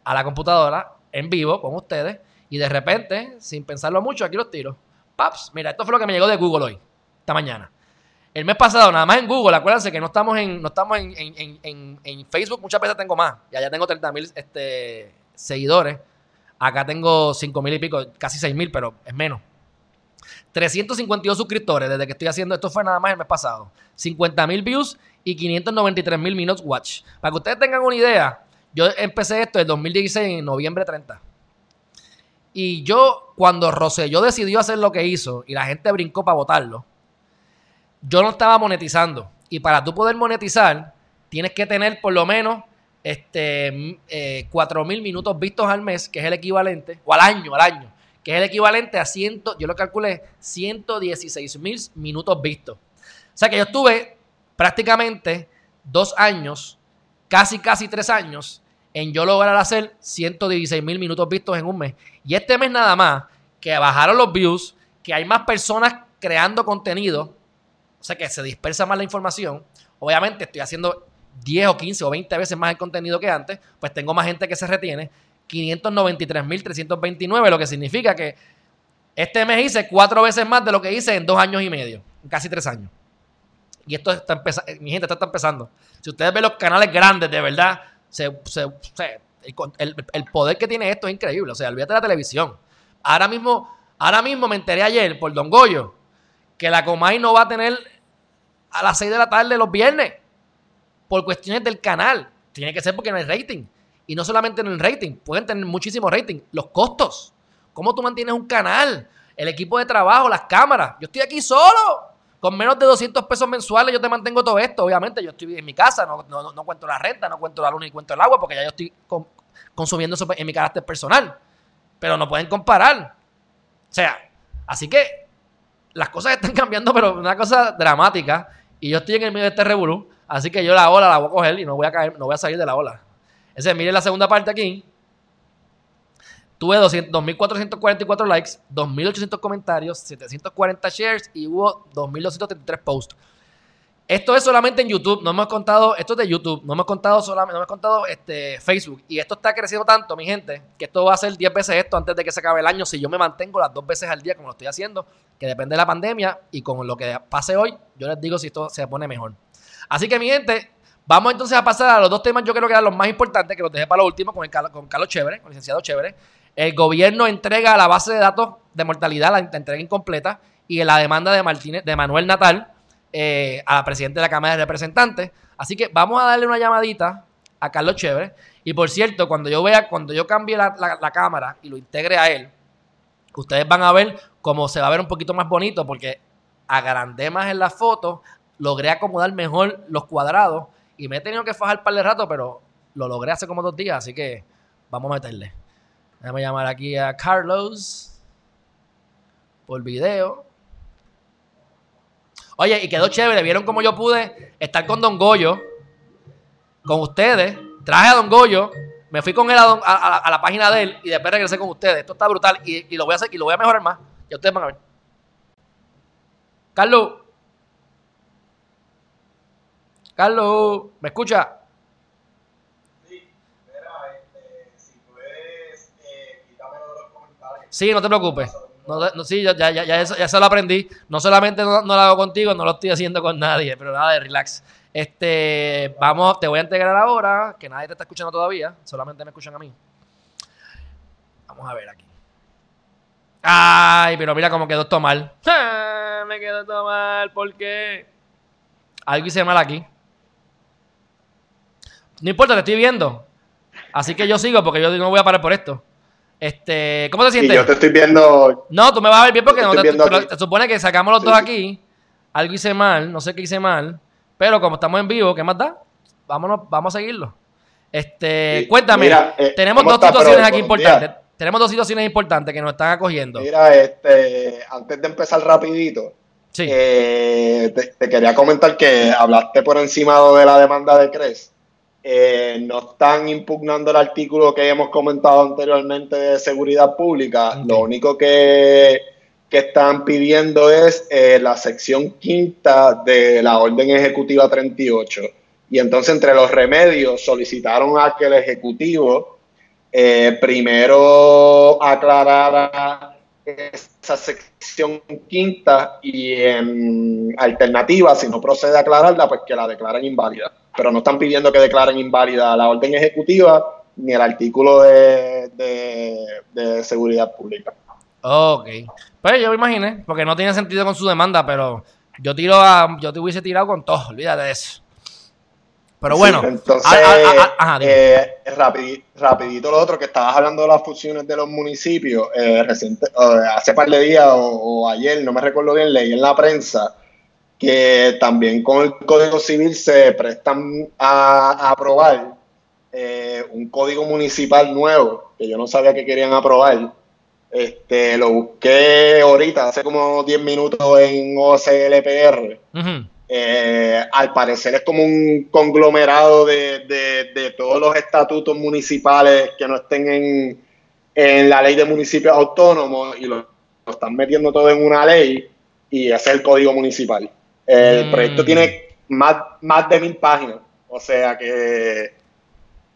a la computadora en vivo con ustedes y de repente, sin pensarlo mucho, aquí los tiro. Paps, mira, esto fue lo que me llegó de Google hoy, esta mañana. El mes pasado, nada más en Google, acuérdense que no estamos en, no estamos en, Facebook, muchas veces tengo más. Ya ya tengo 30 mil este, seguidores. Acá tengo 5 mil y pico, casi 6 mil, pero es menos. 352 suscriptores desde que estoy haciendo esto fue nada más el mes pasado. 50 mil views y 593 mil minutes watch. Para que ustedes tengan una idea, yo empecé esto en 2016, en noviembre 30. Y yo, cuando Rosselló decidió hacer lo que hizo y la gente brincó para votarlo, yo no estaba monetizando. Y para tú poder monetizar, tienes que tener por lo menos este, eh, 4 mil minutos vistos al mes, que es el equivalente, o al año, al año que es el equivalente a 100, yo lo calculé, 116 mil minutos vistos. O sea que yo estuve prácticamente dos años, casi, casi tres años, en yo lograr hacer 116 mil minutos vistos en un mes. Y este mes nada más, que bajaron los views, que hay más personas creando contenido, o sea que se dispersa más la información. Obviamente estoy haciendo 10 o 15 o 20 veces más el contenido que antes, pues tengo más gente que se retiene. 593.329, lo que significa que este mes hice cuatro veces más de lo que hice en dos años y medio, casi tres años. Y esto está empezando, mi gente, esto está empezando. Si ustedes ven los canales grandes, de verdad, el, poder que tiene esto es increíble. O sea, olvídate de la televisión. Ahora mismo, ahora mismo me enteré ayer por Don Goyo que la Comay no va a tener a las 6 de la tarde los viernes por cuestiones del canal. Tiene que ser porque no hay rating. Y no solamente en el rating, pueden tener muchísimo rating. Los costos. ¿Cómo tú mantienes un canal? El equipo de trabajo, las cámaras. Yo estoy aquí solo. Con menos de 200 pesos mensuales yo te mantengo todo esto. Obviamente yo estoy en mi casa, no, no, cuento la renta, no cuento la luz ni cuento el agua, porque ya yo estoy consumiendo eso en mi carácter personal. Pero no pueden comparar. O sea, así que las cosas están cambiando, pero una cosa dramática. Y yo estoy en el medio de este revolú. Así que yo la ola la voy a coger y no voy a caer, no voy a salir de la ola. Ese, miren la segunda parte aquí. Tuve 2.444 likes, 2.800 comentarios, 740 shares y hubo 2.233 posts. Esto es solamente en YouTube, no hemos contado, esto es de YouTube, no hemos contado solamente, no hemos contado este, Facebook. Y esto está creciendo tanto, mi gente, que esto va a ser 10 veces esto antes de que se acabe el año si yo me mantengo las dos veces al día como lo estoy haciendo, que depende de la pandemia y con lo que pase hoy, yo les digo si esto se pone mejor. Así que mi gente, Vamos entonces a pasar a los dos temas, yo creo que eran los más importantes, que los dejé para lo último con, el, con Carlos Chévere, con el licenciado Chévere. El gobierno entrega la base de datos de mortalidad, la entrega incompleta, y la demanda de, Martínez, de Manuel Natal eh, a la presidenta de la Cámara de Representantes. Así que vamos a darle una llamadita a Carlos Chévere. Y por cierto, cuando yo vea, cuando yo cambie la, la cámara y lo integre a él, ustedes van a ver cómo se va a ver un poquito más bonito, porque agrandé más en la foto, logré acomodar mejor los cuadrados y me he tenido que fajar par de rato, pero lo logré hace como dos días, así que vamos a meterle. Déjame llamar aquí a Carlos por video. Oye, y quedó chévere. ¿Vieron cómo yo pude estar con Don Goyo? Con ustedes. Traje a Don Goyo. Me fui con él a, la página de él y después regresé con ustedes. Esto está brutal y, lo voy a hacer y lo voy a mejorar más. Ya ustedes van a ver. Carlos. Carlos, ¿me escucha? Sí, este, si puedes, eh, los comentarios. Sí, no te preocupes. No, sí, ya, ya, ya, ya, eso, ya se lo aprendí. No solamente no, lo hago contigo, no lo estoy haciendo con nadie, pero nada de relax. Este, vamos, te voy a integrar ahora, que nadie te está escuchando todavía, solamente me escuchan a mí. Vamos a ver aquí. Ay, pero mira cómo quedó esto mal. Ah, me quedó todo mal, ¿por qué? Algo hice mal aquí. No importa, te estoy viendo. Así que yo sigo porque yo no voy a parar por esto. Este, ¿cómo te sientes? Y yo te estoy viendo. No, tú me vas a ver bien porque no te, supone que sacamos los Sí, dos aquí. Algo hice mal, no sé qué hice mal. Pero como estamos en vivo, ¿qué más da? Vámonos, vamos a seguirlo. Este, Sí, cuéntame, mira, eh, tenemos ¿cómo dos está, situaciones aquí importantes. días? Tenemos dos situaciones importantes que nos están acogiendo. Mira, este, antes de empezar rapidito, Sí. eh, te, te quería comentar que hablaste por encima de la demanda de CRES. Eh, no están impugnando el artículo que hemos comentado anteriormente de seguridad pública. Lo único que, que están pidiendo es eh, la sección quinta de la orden ejecutiva 38. Y entonces entre los remedios solicitaron a que el Ejecutivo eh, primero aclarara esa sección quinta y en alternativa, si no procede a aclararla, pues que la declaren inválida. Pero no están pidiendo que declaren inválida la orden ejecutiva ni el artículo de, de- de seguridad pública. Ok. Pues yo me imaginé, porque no tiene sentido con su demanda, pero yo tiro a, yo te hubiese tirado con todo, olvídate de eso. Pero bueno, Sí, entonces, dime. eh, rapidi- rapidito lo otro, que estabas hablando de las fusiones de los municipios, eh, reciente, eh, hace par de días o, o ayer, no me recuerdo bien, leí en la prensa que también con el Código Civil se prestan a, a aprobar eh, un código municipal nuevo, que yo no sabía que querían aprobar. Este, lo busqué ahorita, hace como 10 minutos en OCLPR. Ujú. Eh, al parecer es como un conglomerado de, de- de todos los estatutos municipales que no estén en, en la ley de municipios autónomos y lo, lo están metiendo todo en una ley y ese es el código municipal. El Mm. proyecto tiene más, más de mil páginas, o sea que,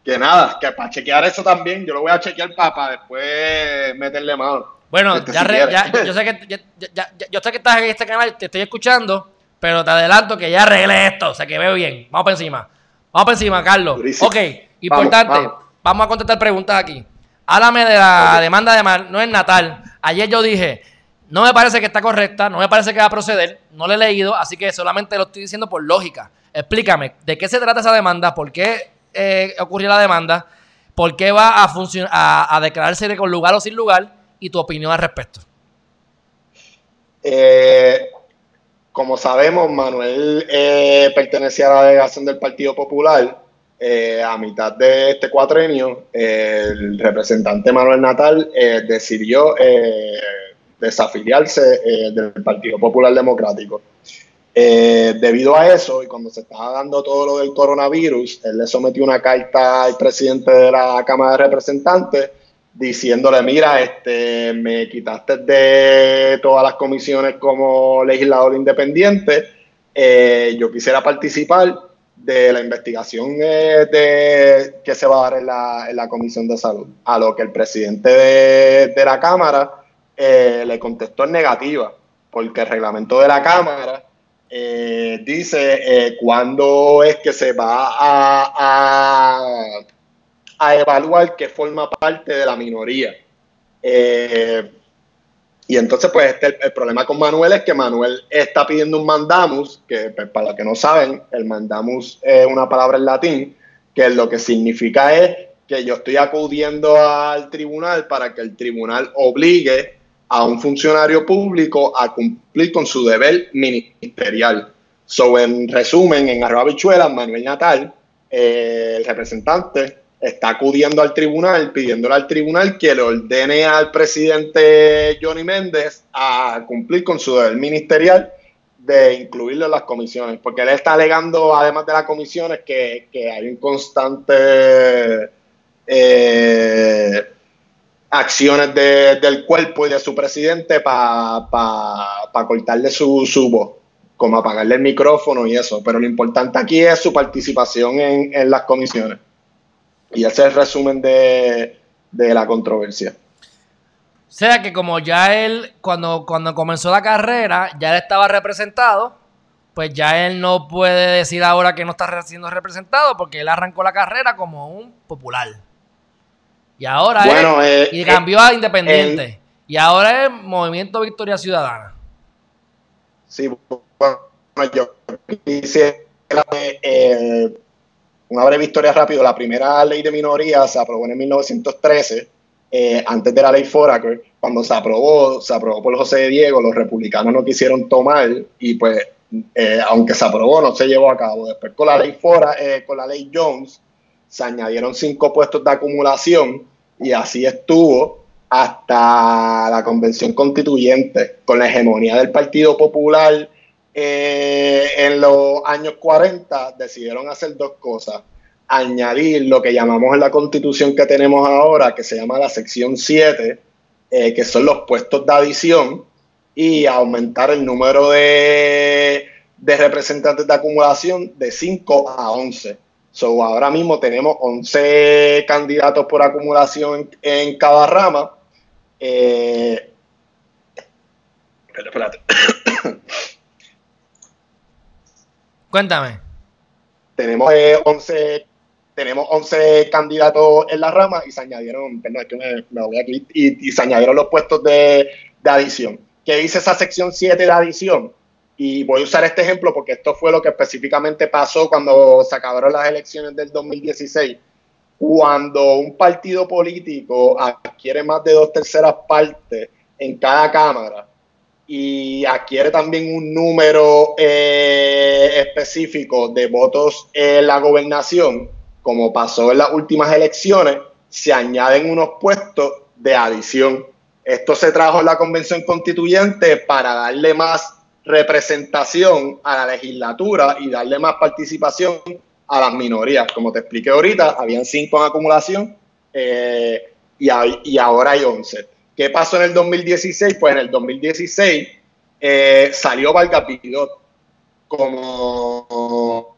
que nada, que para chequear eso también, yo lo voy a chequear para, después meterle mano. Bueno, Este, ya, si re- quieres. ya- yo, sé que ya- ya- ya- yo sé que estás en este canal, te estoy escuchando, pero te adelanto que ya arreglé esto, o sea que veo bien. Vamos para encima. Vamos para encima, Carlos. Durísimo. Ok, importante. Vamos, vamos. a contestar preguntas aquí. Háblame de la demanda de Mar- no es Natal. Ayer yo dije, no me parece que está correcta, no me parece que va a proceder, no lo he leído, así que solamente lo estoy diciendo por lógica. Explícame, ¿de qué se trata esa demanda? ¿Por qué eh, ocurrió la demanda? ¿Por qué va a, a declararse de con lugar o sin lugar? Y tu opinión al respecto. Eh, como sabemos, Manuel eh, pertenecía a la delegación del Partido Popular. Eh, a mitad de este cuatrenio, el representante Manuel Natal eh, decidió eh, desafiliarse del Partido Popular Democrático. Debido a eso, y cuando se estaba dando todo lo del coronavirus, él le sometió una carta al presidente de la Cámara de Representantes diciéndole, mira, este, me quitaste de todas las comisiones como legislador independiente, eh, yo quisiera participar de la investigación eh, de, que se va a dar en la, en la Comisión de Salud, a lo que el presidente de, de la Cámara eh, le contestó en negativa, porque el reglamento de la Cámara dice cuándo es que se va a, a evaluar que forma parte de la minoría. Eh, y entonces, pues, este, el, problema con Manuel es que Manuel está pidiendo un mandamus, que pues, para los que no saben, el mandamus es una palabra en latín, que lo que significa es que yo estoy acudiendo al tribunal para que el tribunal obligue a un funcionario público a cumplir con su deber ministerial. So, en resumen, en Arroba Bichuela, Manuel Natal, eh, el representante, está acudiendo al tribunal, pidiéndole al tribunal que le ordene al presidente Johnny Méndez a cumplir con su deber ministerial de incluirlo en las comisiones, porque él está alegando, además de las comisiones, que, que hay un constante eh, acciones de- del cuerpo y de su presidente para cortarle su, su voz, como apagarle el micrófono y eso. Pero lo importante aquí es su participación en, en las comisiones. Y ese es el resumen de, de la controversia. O sea que como ya él, cuando, cuando comenzó la carrera, ya él estaba representado, pues ya él no puede decir ahora que no está siendo representado porque él arrancó la carrera como un popular. Y ahora Bueno, él, eh, y eh, cambió a independiente. Y ahora es Movimiento Victoria Ciudadana. Sí, bueno, yo quisiera eh, una breve historia rápido. La primera ley de minoría se aprobó en 1913, eh, antes de la ley Foraker. Cuando se aprobó, se aprobó por José Diego, los republicanos no quisieron tomar y pues, eh, aunque se aprobó, no se llevó a cabo. Después con la ley Fora, con la ley Jones, se añadieron cinco puestos de acumulación y así estuvo hasta la convención constituyente, con la hegemonía del Partido Popular eh, en los años 40 decidieron hacer dos cosas. Añadir lo que llamamos en la constitución que tenemos ahora, que se llama la sección 7, eh, que son los puestos de adición, y aumentar el número de, representantes de acumulación de 5 a 11. So, ahora mismo tenemos 11 candidatos por acumulación en, cada rama. Eh, espérate. Cuéntame. Tenemos 11 eh, tenemos 11 candidatos en la rama y se añadieron, perdón, es que me, voy aquí, y, se añadieron los puestos de, adición. ¿Qué dice esa sección 7 de adición? Y voy a usar este ejemplo porque esto fue lo que específicamente pasó cuando se acabaron las elecciones del 2016. Cuando un partido político adquiere más de dos terceras partes en cada cámara, y adquiere también un número eh, específico de votos en la gobernación, como pasó en las últimas elecciones, se añaden unos puestos de adición. Esto se trajo en la convención constituyente para darle más representación a la legislatura y darle más participación a las minorías. Como te expliqué ahorita, habían cinco en acumulación eh, y, ahora hay once. ¿Qué pasó en el 2016? Pues en el 2016 eh, salió Vargas como,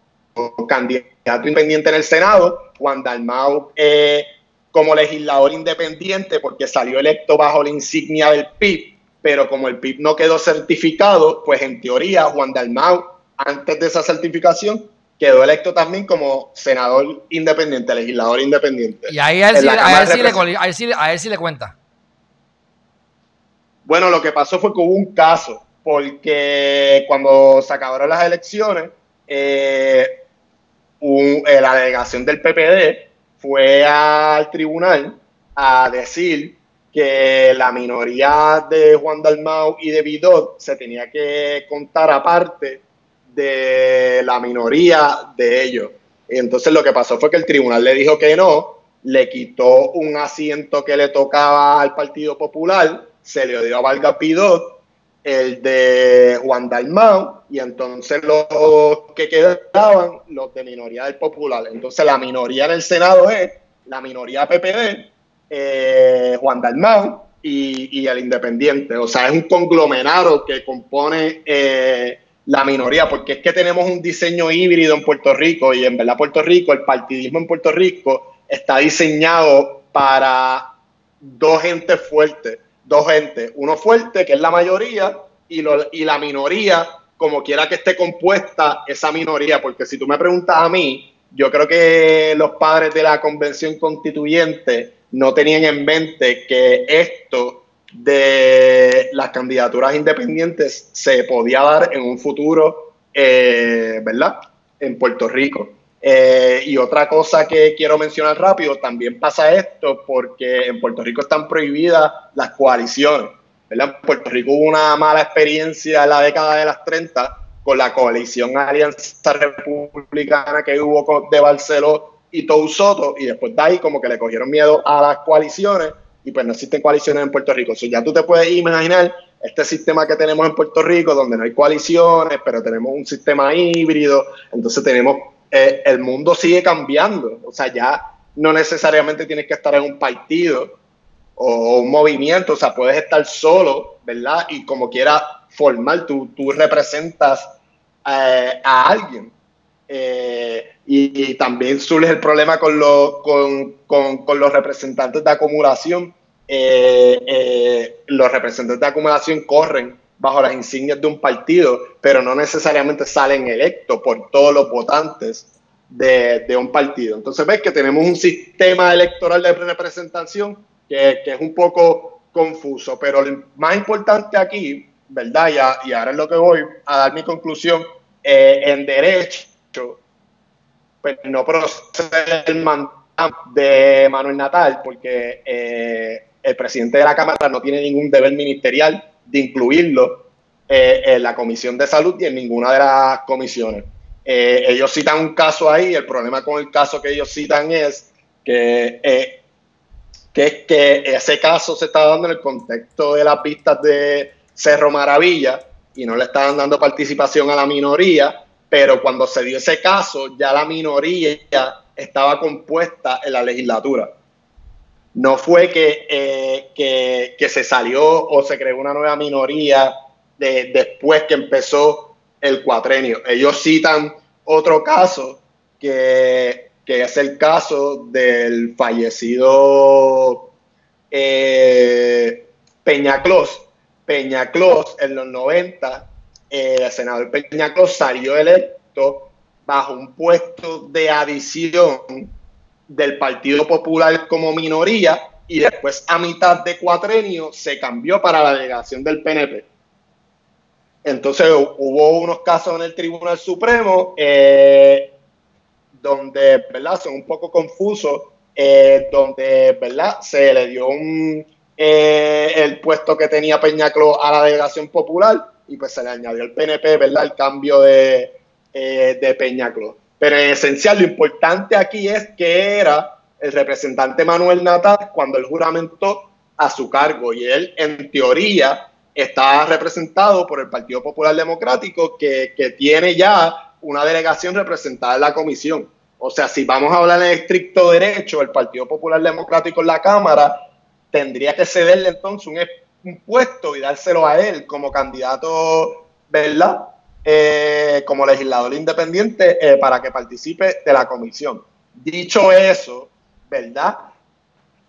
candidato independiente en el Senado, Juan Dalmau eh, como legislador independiente porque salió electo bajo la insignia del PIB, pero como el PIB no quedó certificado, pues en teoría Juan Dalmau, antes de esa certificación, quedó electo también como senador independiente, legislador independiente. Y ahí a él, sí, le, cuenta. Bueno, lo que pasó fue que hubo un caso, porque cuando se acabaron las elecciones, eh, eh, la delegación del PPD fue al tribunal a decir que la minoría de Juan Dalmau y de Vidot se tenía que contar aparte de la minoría de ellos. Entonces lo que pasó fue que el tribunal le dijo que no, le quitó un asiento que le tocaba al Partido Popular se le dio a Valga Pidot, el de Juan Dalmau, y entonces los que quedaban, los de minoría del popular. Entonces la minoría en el Senado es la minoría PPD, eh, Juan Dalmau y, el independiente. O sea, es un conglomerado que compone eh, la minoría, porque es que tenemos un diseño híbrido en Puerto Rico y en verdad Puerto Rico, el partidismo en Puerto Rico está diseñado para dos gentes fuertes dos gente, uno fuerte, que es la mayoría, y, y la minoría, como quiera que esté compuesta esa minoría, porque si tú me preguntas a mí, yo creo que los padres de la convención constituyente no tenían en mente que esto de las candidaturas independientes se podía dar en un futuro, eh, ¿verdad? En Puerto Rico. Eh, y otra cosa que quiero mencionar rápido, también pasa esto porque en Puerto Rico están prohibidas las coaliciones. En Puerto Rico hubo una mala experiencia en la década de las 30 con la coalición Alianza Republicana que hubo de Barceló y Soto y después de ahí como que le cogieron miedo a las coaliciones y pues no existen coaliciones en Puerto Rico. ya tú te puedes imaginar este sistema que tenemos en Puerto Rico, donde no hay coaliciones, pero tenemos un sistema híbrido, entonces tenemos eh, el mundo sigue cambiando. O sea, ya no necesariamente tienes que estar en un partido o un movimiento, o sea, puedes estar solo, ¿verdad? Y como quieras formar, tú, tú representas eh, a alguien. Eh, y, también surge el problema con, con, con, los representantes de acumulación. los representantes de acumulación corren bajo las insignias de un partido, pero no necesariamente salen electos por todos los votantes de, un partido. Entonces ves que tenemos un sistema electoral de representación que, es un poco confuso, pero lo más importante aquí, ¿verdad? Y, ahora es lo que voy a dar mi conclusión, eh, en derecho, pues no procede el mandato de Manuel Natal, porque eh, el presidente de la Cámara no tiene ningún deber ministerial de incluirlo eh, en la Comisión de Salud y en ninguna de las comisiones. ellos citan un caso ahí, el problema con el caso que ellos citan es que que es que ese caso se estaba dando en el contexto de las pistas de Cerro Maravilla y no le estaban dando participación a la minoría, pero cuando se dio ese caso ya la minoría estaba compuesta en la legislatura. No fue que, eh, que, se salió o se creó una nueva minoría de, después que empezó el cuatrenio. Ellos citan otro caso que que es el caso del fallecido eh, Peñaclos. Peñaclos en los 90, eh, el senador Peñaclos salió electo bajo un puesto de adición del Partido Popular como minoría y después a mitad de cuatrenio se cambió para la delegación del PNP. Entonces hubo unos casos en el Tribunal Supremo eh, donde, ¿verdad? Son un poco confusos, eh, donde, ¿verdad? Se le dio eh, el puesto que tenía Peñaclo a la delegación popular y pues se le añadió el PNP, ¿verdad? El cambio de, de Peñaclo. Pero en esencial, lo importante aquí es que era el representante Manuel Natal cuando él juramentó a su cargo y él, en teoría, está representado por el Partido Popular Democrático que, que tiene ya una delegación representada en la comisión. O sea, si vamos a hablar en estricto derecho, el Partido Popular Democrático en la Cámara tendría que cederle entonces un, puesto y dárselo a él como candidato, ¿verdad? Eh, como legislador independiente eh, para que participe de la comisión. Dicho eso, ¿verdad?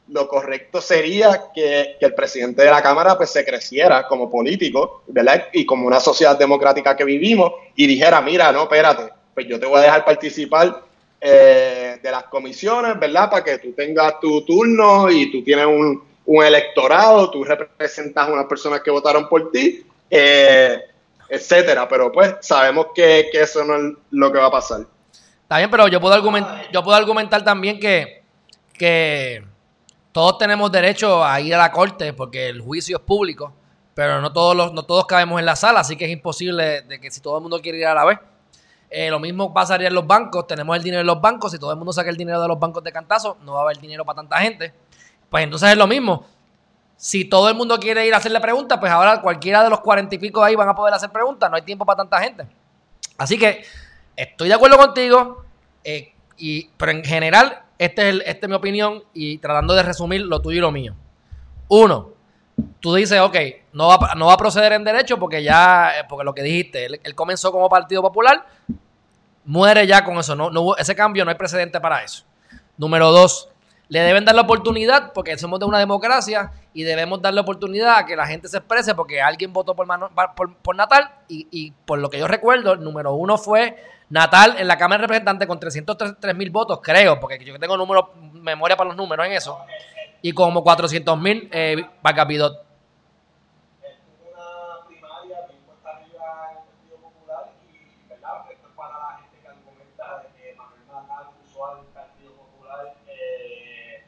Lo correcto sería que, el presidente de la Cámara pues se creciera como político, ¿verdad? Y como una sociedad democrática que vivimos y dijera, mira, no, espérate, pues yo te voy a dejar participar eh, de las comisiones, ¿verdad? Para que tú tengas tu turno y tú tienes un, electorado, tú representas a unas personas que votaron por ti, eh, etcétera. Pero pues sabemos que, eso no es lo que va a pasar. Está bien, pero yo puedo argumentar, yo puedo argumentar también que, que todos tenemos derecho a ir a la corte porque el juicio es público, pero no todos los, no todos cabemos en la sala, así que es imposible de que si todo el mundo quiere ir a la vez, eh, lo mismo pasaría en los bancos. Tenemos el dinero en los bancos. Si todo el mundo saca el dinero de los bancos de cantazo, no va a haber dinero para tanta gente. Pues entonces es lo mismo. Si todo el mundo quiere ir a hacerle preguntas, pues ahora cualquiera de los cuarenta y pico ahí van a poder hacer preguntas. No hay tiempo para tanta gente. Así que estoy de acuerdo contigo. Eh, y, pero en general, este es, esta es mi opinión. Y tratando de resumir lo tuyo y lo mío. Uno, tú dices, ok, no va, no va a proceder en derecho porque ya, eh, porque lo que dijiste, él, comenzó como Partido Popular, muere ya con eso. No, no, ese cambio no hay precedente para eso. Número dos, le deben dar la oportunidad porque somos de una democracia y debemos darle oportunidad a que la gente se exprese porque alguien votó por, por, Natal y, y, por lo que yo recuerdo, el número uno fue Natal en la Cámara de Representantes con 303 mil votos, creo, porque yo tengo números, memoria para los números en eso y como 400 mil eh. Estuvo una primaria bien puesta arriba en el Partido Popular y, ¿verdad? Esto es para la gente que argumenta de que Manuel Natal usó al Partido Popular eh,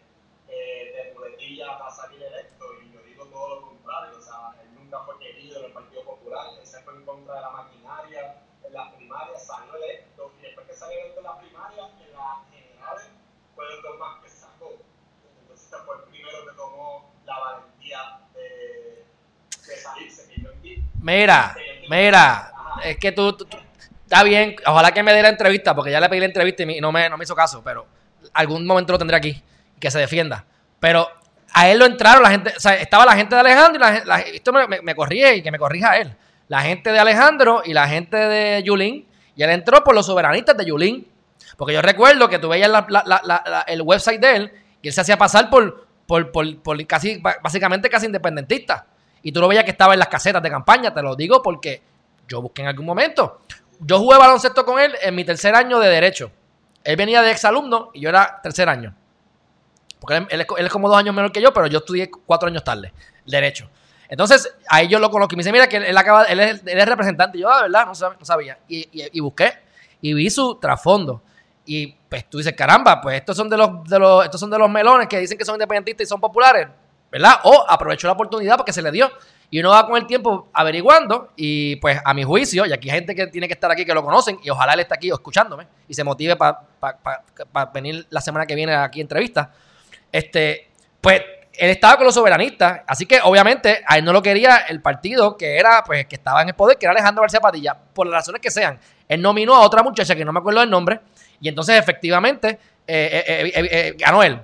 eh, de muletilla para salir electo y yo digo todo lo contrario, o sea, él nunca fue querido en el Partido Popular, él se fue en contra de la maquinaria en las primarias, salió electo y después que salió electo en las primarias, en las generales, fue el dos más que sacó fue el primero que tomó la valentía de, salirse. Mira, mira, es que tú, está bien, ojalá que me dé la entrevista, porque ya le pedí la entrevista y no me, no me hizo caso, pero algún momento lo tendré aquí, que se defienda. Pero a él lo entraron la gente, o sea, estaba la gente de Alejandro y la, esto me, me, y que me corrija él. La gente de Alejandro y la gente de Yulín, y él entró por los soberanistas de Yulín. Porque yo recuerdo que tú veías el website de él y él se hacía pasar por, por, casi, básicamente casi independentista. Y tú lo veías que estaba en las casetas de campaña, te lo digo porque yo busqué en algún momento. Yo jugué baloncesto con él en mi tercer año de Derecho. Él venía de exalumno y yo era tercer año. porque él, es, como dos años menor que yo, pero yo estudié cuatro años tarde, derecho. Entonces, ahí yo lo conozco y me dice, mira, que él, acaba, él, es, representante. Y yo, ah, ¿verdad? No, sabía. Y, busqué y vi su trasfondo. Y pues tú dices, caramba, pues estos son de los, de los, estos son de los melones que dicen que son independentistas y son populares, ¿verdad? O aprovechó la oportunidad porque se le dio. Y uno va con el tiempo averiguando y pues a mi juicio, y aquí hay gente que tiene que estar aquí que lo conocen y ojalá él esté aquí escuchándome y se motive para venir la semana que viene aquí a entrevista, este, pues él estaba con los soberanistas, así que obviamente a él no lo quería el partido que era, pues, que estaba en el poder, que era Alejandro García Padilla, por las razones que sean. Él nominó a otra muchacha que no me acuerdo del nombre, y entonces efectivamente eh, eh, eh, ganó él,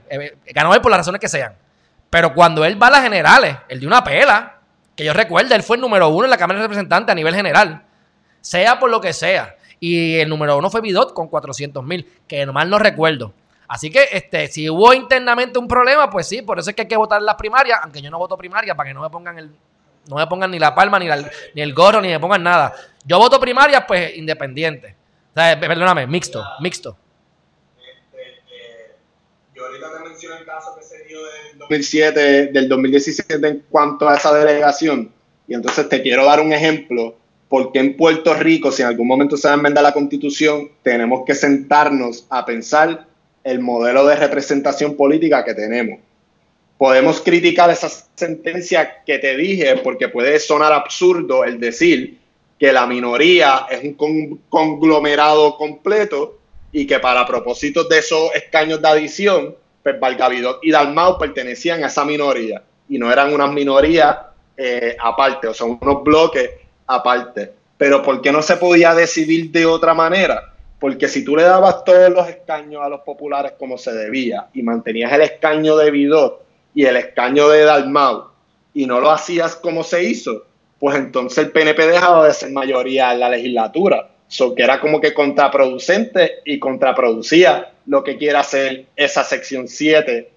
ganó él por las razones que sean. Pero cuando él va a las generales, él dio una pela, que yo recuerdo, él fue el número uno en la Cámara de Representantes a nivel general, sea por lo que sea. Y el número uno fue Bidot con 400 mil, que mal no recuerdo. Así que este, si hubo internamente un problema, pues sí, por eso es que hay que votar en las primarias, aunque yo no voto primaria para que no me pongan el, no me pongan ni la palma, ni, ni el gorro, ni me pongan nada. Yo voto primaria, pues independiente. O sea, perdóname, mixto, mixto. Este, eh, yo ahorita te menciono el caso que se dio del 2007, del 2017 en cuanto a esa delegación. Y entonces te quiero dar un ejemplo porque en Puerto Rico, si en algún momento se va a enmendar la constitución, tenemos que sentarnos a pensar el modelo de representación política que tenemos. Podemos criticar esa sentencia que te dije porque puede sonar absurdo el decir que la minoría es un conglomerado completo y que para propósitos de esos escaños de adición, pues Valgavidot y Dalmau pertenecían a esa minoría y no eran unas minorías eh, aparte, o sea, unos bloques aparte. Pero ¿por qué no se podía decidir de otra manera? Porque si tú le dabas todos los escaños a los populares como se debía y mantenías el escaño de Vidot y el escaño de Dalmau y no lo hacías como se hizo, pues entonces el PNP dejaba de ser mayoría en la legislatura. So que era como que contraproducente y contraproducía lo que quiere hacer esa sección 7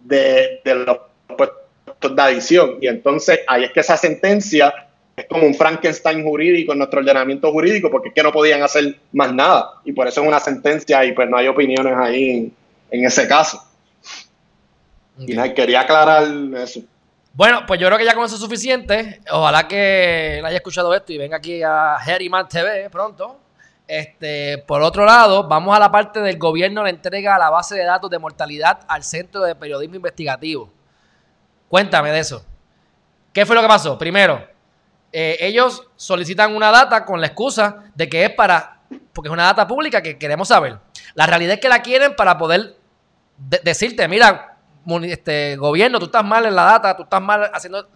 de, de los puestos de adición. Y entonces ahí es que esa sentencia es como un Frankenstein jurídico en nuestro ordenamiento jurídico, porque es que no podían hacer más nada. Y por eso es una sentencia y pues no hay opiniones ahí en, ese caso. Y quería aclarar eso. Bueno, pues yo creo que ya con eso es suficiente. Ojalá que haya escuchado esto y venga aquí a Herriman TV pronto. Este, por otro lado, vamos a la parte del gobierno le entrega la base de datos de mortalidad al Centro de Periodismo Investigativo. Cuéntame de eso. ¿Qué fue lo que pasó? Primero, eh, ellos solicitan una data con la excusa de que es para, porque es una data pública que queremos saber. La realidad es que la quieren para poder decirte, mira, este gobierno, tú estás mal en la data, tú estás mal haciendo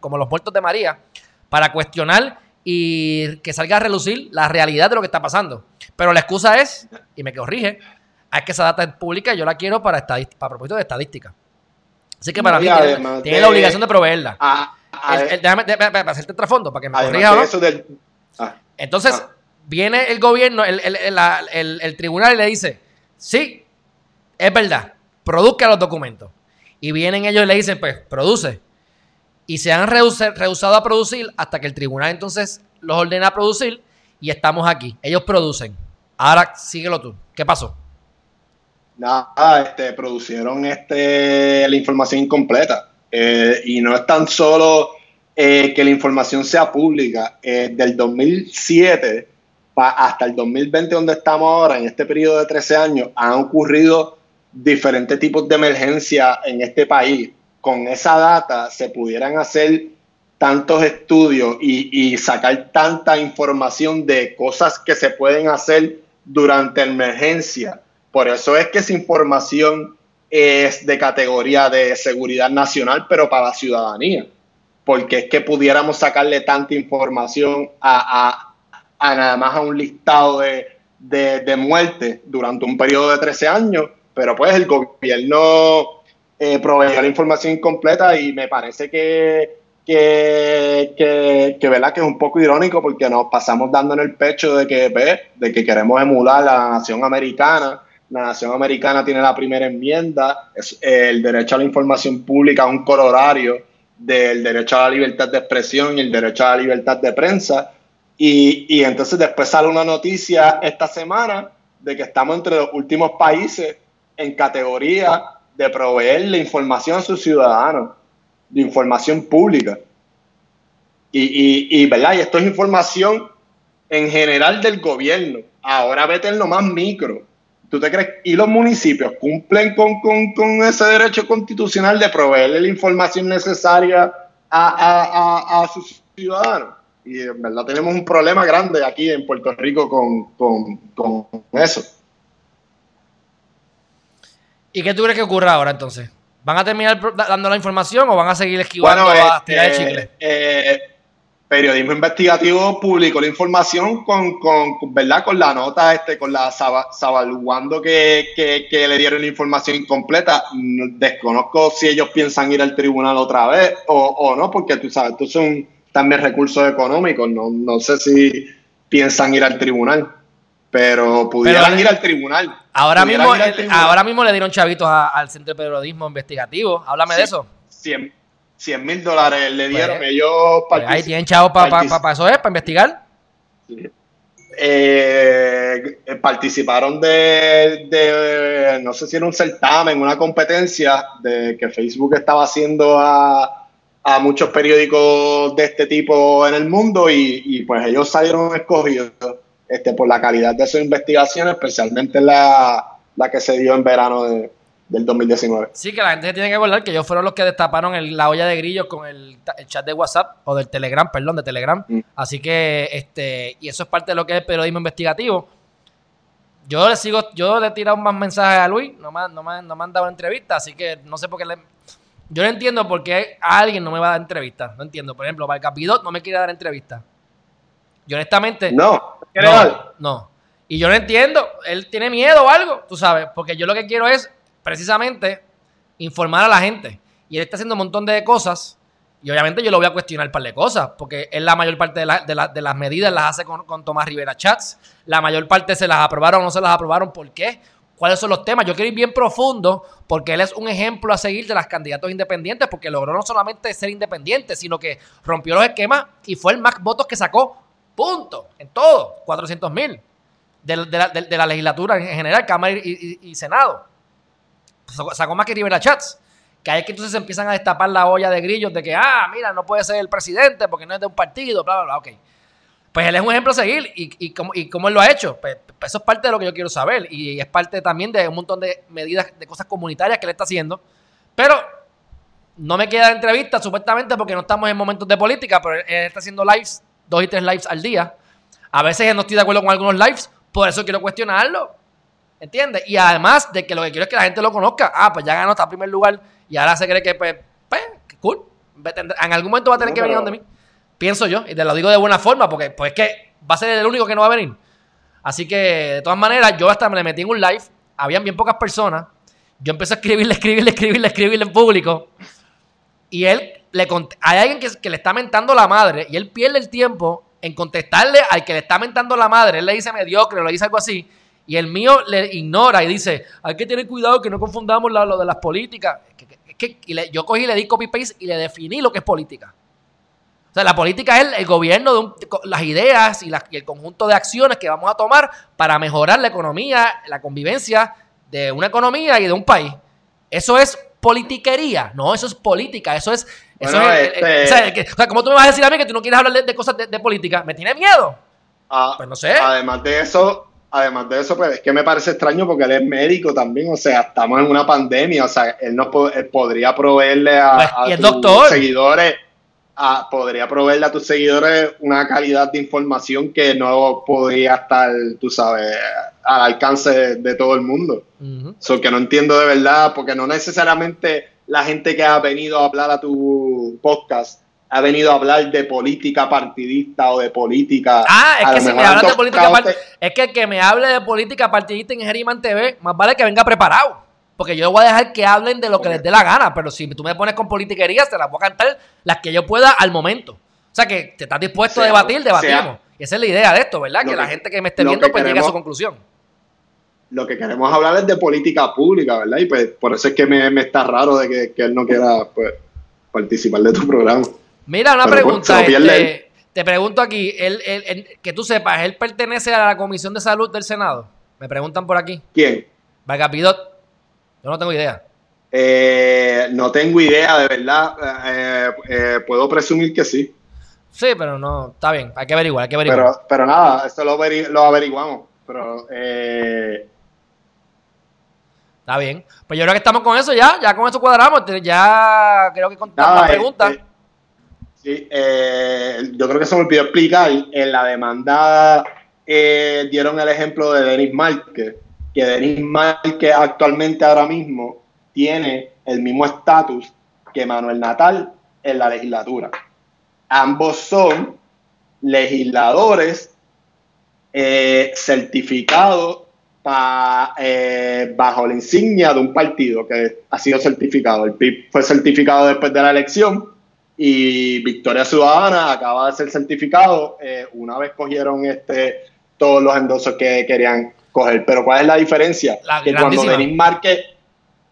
como los muertos de María, para cuestionar y que salga a relucir la realidad de lo que está pasando. Pero la excusa es, y me corrige, es que esa data es pública y yo la quiero para, para propósito de estadística. Así que para mí tiene, la obligación de proveerla. Ah, déjame, hacerte el trasfondo para que me corrija. Ah. Entonces, ah. viene el gobierno, el, tribunal y le dice, sí, es verdad, produzca los documentos. Y vienen ellos y le dicen, pues, produce. Y se han rehusado a producir hasta que el tribunal entonces los ordena a producir y estamos aquí. Ellos producen. Ahora síguelo tú. ¿Qué pasó? Nada, este, producieron este, la información incompleta. Eh, y no es tan solo eh, que la información sea pública. Eh, del 2007 hasta el 2020, donde estamos ahora, en este periodo de 13 años, han ocurrido diferentes tipos de emergencia en este país. Con esa data se pudieran hacer tantos estudios y, sacar tanta información de cosas que se pueden hacer durante emergencia. Por eso es que esa información es de categoría de seguridad nacional, pero para la ciudadanía. Porque es que pudiéramos sacarle tanta información a, nada más a un listado de, de, muertes durante un periodo de 13 años, pero pues el gobierno eh, la información incompleta y me parece que, que, que, ¿verdad? que es un poco irónico porque nos pasamos dando en el pecho de que, de que queremos emular la nación americana la nación americana tiene la primera enmienda, es el derecho a la información pública, un corolario del derecho a la libertad de expresión y el derecho a la libertad de prensa. Y, y entonces después sale una noticia esta semana de que estamos entre los últimos países en categoría de proveerle información a sus ciudadanos, de información pública. Y, y, y, ¿verdad? y esto es información en general del gobierno. Ahora vete en lo más micro. ¿Tú te crees? Y los municipios cumplen con, con, con ese derecho constitucional de proveerle la información necesaria a, a, a, sus ciudadanos. Y en verdad tenemos un problema grande aquí en Puerto Rico con, con eso. ¿Y qué tú crees que ocurra ahora entonces? ¿Van a terminar dando la información o van a seguir esquivando bueno, a tirar el chicle? Eh, periodismo investigativo publicó la información con, con, ¿verdad? con la nota, este, con la sabaluando que, que, que, le dieron la información incompleta. Desconozco si ellos piensan ir al tribunal otra vez o, o no, porque tú sabes, tú son también recursos económicos, no, no sé si piensan ir al tribunal, pero pudieran ir al tribunal. Ahora mismo, ahora mismo le dieron chavitos al Centro de Periodismo Investigativo. Háblame de eso. 100 mil dólares le dieron pues, ellos. Pues ahí tienen chavos para pa, pa, eso, ¿eh? Para investigar. Sí. Eh, participaron de, de, no sé si era un certamen, una competencia de que Facebook estaba haciendo a, a muchos periódicos de este tipo en el mundo y, y, pues ellos salieron escogidos este, por la calidad de sus investigaciones, especialmente la, la que se dio en verano de, del 2019. Sí, que la gente tiene que acordar que ellos fueron los que destaparon el, la olla de grillos con el, el, chat de WhatsApp o del Telegram, perdón, de Telegram. Mm. Así que, este, y eso es parte de lo que es el periodismo investigativo. Yo le sigo, yo le he tirado más mensajes a Luis, no me, no me, no me han dado entrevista, así que no sé por qué le... Yo no entiendo por qué a alguien no me va a dar entrevista. No entiendo. Por ejemplo, para el Capidot no me quiere dar entrevista. Yo honestamente... No, no, no. Y yo no entiendo. Él tiene miedo o algo, tú sabes. Porque yo lo que quiero es precisamente informar a la gente. Y él está haciendo un montón de cosas. Y obviamente yo lo voy a cuestionar un par de cosas, porque él la mayor parte de, la, de, la, de las medidas las hace con, con, Tomás Rivera Chats. La mayor parte se las aprobaron o no se las aprobaron. ¿Por qué? ¿Cuáles son los temas? Yo quiero ir bien profundo, porque él es un ejemplo a seguir de las candidatos independientes, porque logró no solamente ser independiente, sino que rompió los esquemas y fue el más votos que sacó. Punto. En todo. 400 mil. De, la, legislatura en general, Cámara y, Senado sacó más que Rivera Chats. Que ahí que entonces se empiezan a destapar la olla de grillos de que, ah, mira, no puede ser el presidente porque no es de un partido, bla, bla, bla, ok. Pues él es un ejemplo a seguir y, y, cómo, y cómo él lo ha hecho. Pues, pues, eso es parte de lo que yo quiero saber y es parte también de un montón de medidas, de cosas comunitarias que él está haciendo. Pero no me queda entrevista supuestamente porque no estamos en momentos de política, pero él está haciendo lives, dos y tres lives al día. A veces no estoy de acuerdo con algunos lives, por eso quiero cuestionarlo. ¿Entiendes? Y además de que lo que quiero es que la gente lo conozca. Ah, pues ya ganó, en primer lugar y ahora se cree que, pues, pues cool. En algún momento va a tener que venir donde mí. Pienso yo, y te lo digo de buena forma, porque pues es que va a ser el único que no va a venir. Así que, de todas maneras, yo hasta me metí en un live, habían bien pocas personas. Yo empecé a escribirle, escribirle, escribirle, escribirle en público. Y él le hay alguien que, le está mentando la madre y él pierde el tiempo en contestarle al que le está mentando la madre. Él le dice mediocre le dice algo así y el mío le ignora y dice, hay que tener cuidado que no confundamos lo de las políticas. Que, y yo cogí le di copy-paste y le definí lo que es política. O sea, la política es el, gobierno de un, las ideas y, el conjunto de acciones que vamos a tomar para mejorar la economía, la convivencia de una economía y de un país. Eso es politiquería. No, eso es política. Eso es... Eso bueno, es este... o, sea, que, o, sea, ¿cómo tú me vas a decir a mí que tú no quieres hablar de, de cosas de, de, política? ¿Me tiene miedo? Ah, pues no sé. Además de eso, además de eso, pues es que me parece extraño porque él es médico también, o sea, estamos en una pandemia, o sea, él no él podría proveerle a, pues, a tus doctor? seguidores, a, podría proveerle a tus seguidores una calidad de información que no podría estar, tú sabes, al alcance de, de todo el mundo. Uh -huh. so, que no entiendo de verdad, porque no necesariamente la gente que ha venido a hablar a tu podcast ha venido a hablar de política partidista o de política. Ah, es que si me de política partidista, es que el que me hable de política partidista en Geriman TV, más vale que venga preparado. Porque yo voy a dejar que hablen de lo que les dé la gana, pero si tú me pones con politiquería, te las voy a cantar las que yo pueda al momento. O sea que te estás dispuesto sea, a debatir, debatimos. Sea, y esa es la idea de esto, ¿verdad? Que, que, la gente que me esté viendo pues llegue a su conclusión. Lo que queremos hablar es de política pública, ¿verdad? Y pues por eso es que me, me está raro de que, que él no quiera pues, participar de tu programa. Mira, una Pero pregunta. Este, te pregunto aquí, él, él, él, que tú sepas, ¿él pertenece a la Comisión de Salud del Senado? Me preguntan por aquí. ¿Quién? Vargas Pidot. Yo no tengo idea. Eh, no tengo idea, de verdad. Eh, eh, puedo presumir que sí. Sí, pero no, está bien, hay que averiguar, hay que averiguar. Pero, pero nada, esto lo, lo averiguamos. Pero eh, Está bien. Pues yo creo que estamos con eso ya, ya con eso cuadramos. Ya creo que contamos la pregunta. Este, sí, eh, yo creo que se me olvidó explicar. En la demanda eh, dieron el ejemplo de Denis Márquez, que Denis Márquez actualmente ahora mismo tiene el mismo estatus que Manuel Natal en la legislatura. Ambos son legisladores eh, eh, bajo la insignia de un partido que ha sido certificado. El PIB fue certificado después de la elección y Victoria Ciudadana acaba de ser certificado eh, una vez cogieron este todos los endosos que querían coger. Pero ¿cuál es la diferencia? que cuando Denis Márquez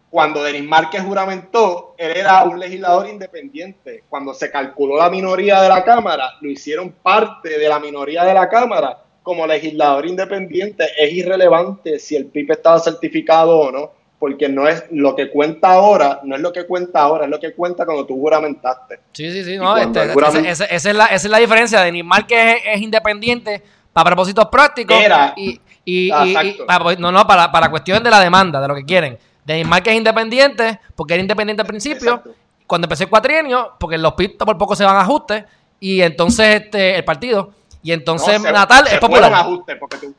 cuando Denis Márquez juramentó, él era un legislador independiente. Cuando se calculó la minoría de la Cámara, lo hicieron parte de la minoría de la Cámara como legislador independiente es irrelevante si el PIB estaba certificado o no, porque no es lo que cuenta ahora, no es lo que cuenta ahora, es lo que cuenta cuando tú juramentaste. Sí, sí, sí, no, este, esa, es la, esa, es la, diferencia. de que es, es independiente para propósitos prácticos y, y, para, no, no, para, para cuestión de la demanda, de lo que quieren. Denis que es independiente, porque era independiente al principio, cuando empecé el cuatrienio, porque los PIB por poco se van a ajustes, y entonces este el partido y entonces Natal es popular. Fueron ajustes porque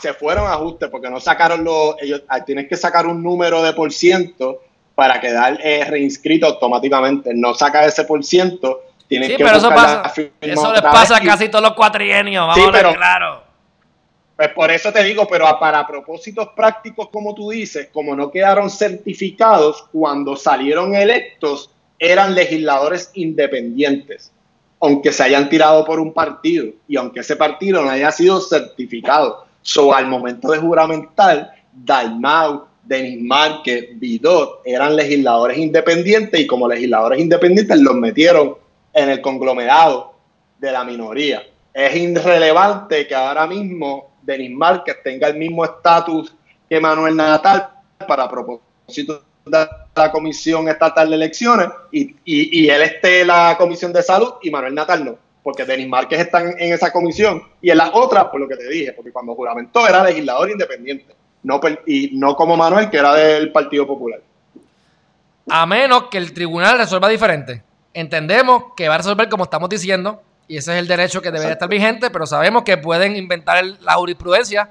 se fueron ajustes porque no sacaron los. Ellos ah, tienes que sacar un número de por ciento para quedar eh, reinscrito automáticamente. No saca ese por ciento. Tienes sí, pero eso pasa. Eso les pasa a casi todos los cuatrienios. Vamos a ver claro. Pues por eso te digo, pero para propósitos prácticos, como tú dices, como no quedaron certificados cuando salieron electos, eran legisladores independientes aunque se hayan tirado por un partido y aunque ese partido no haya sido certificado. So, al momento de juramentar, Dalmau, Denis Márquez, Vidot eran legisladores independientes y como legisladores independientes los metieron en el conglomerado de la minoría. Es irrelevante que ahora mismo Denis Márquez tenga el mismo estatus que Manuel Natal para propósito de la Comisión Estatal de Elecciones y, y, él esté en la Comisión de Salud y Manuel Natal no, porque Denis Márquez está en, esa comisión y en la otra, por lo que te dije, porque cuando juramentó era legislador independiente, no y no como Manuel, que era del Partido Popular. A menos que el tribunal resuelva diferente. Entendemos que va a resolver como estamos diciendo, y ese es el derecho que debería estar vigente, pero sabemos que pueden inventar la jurisprudencia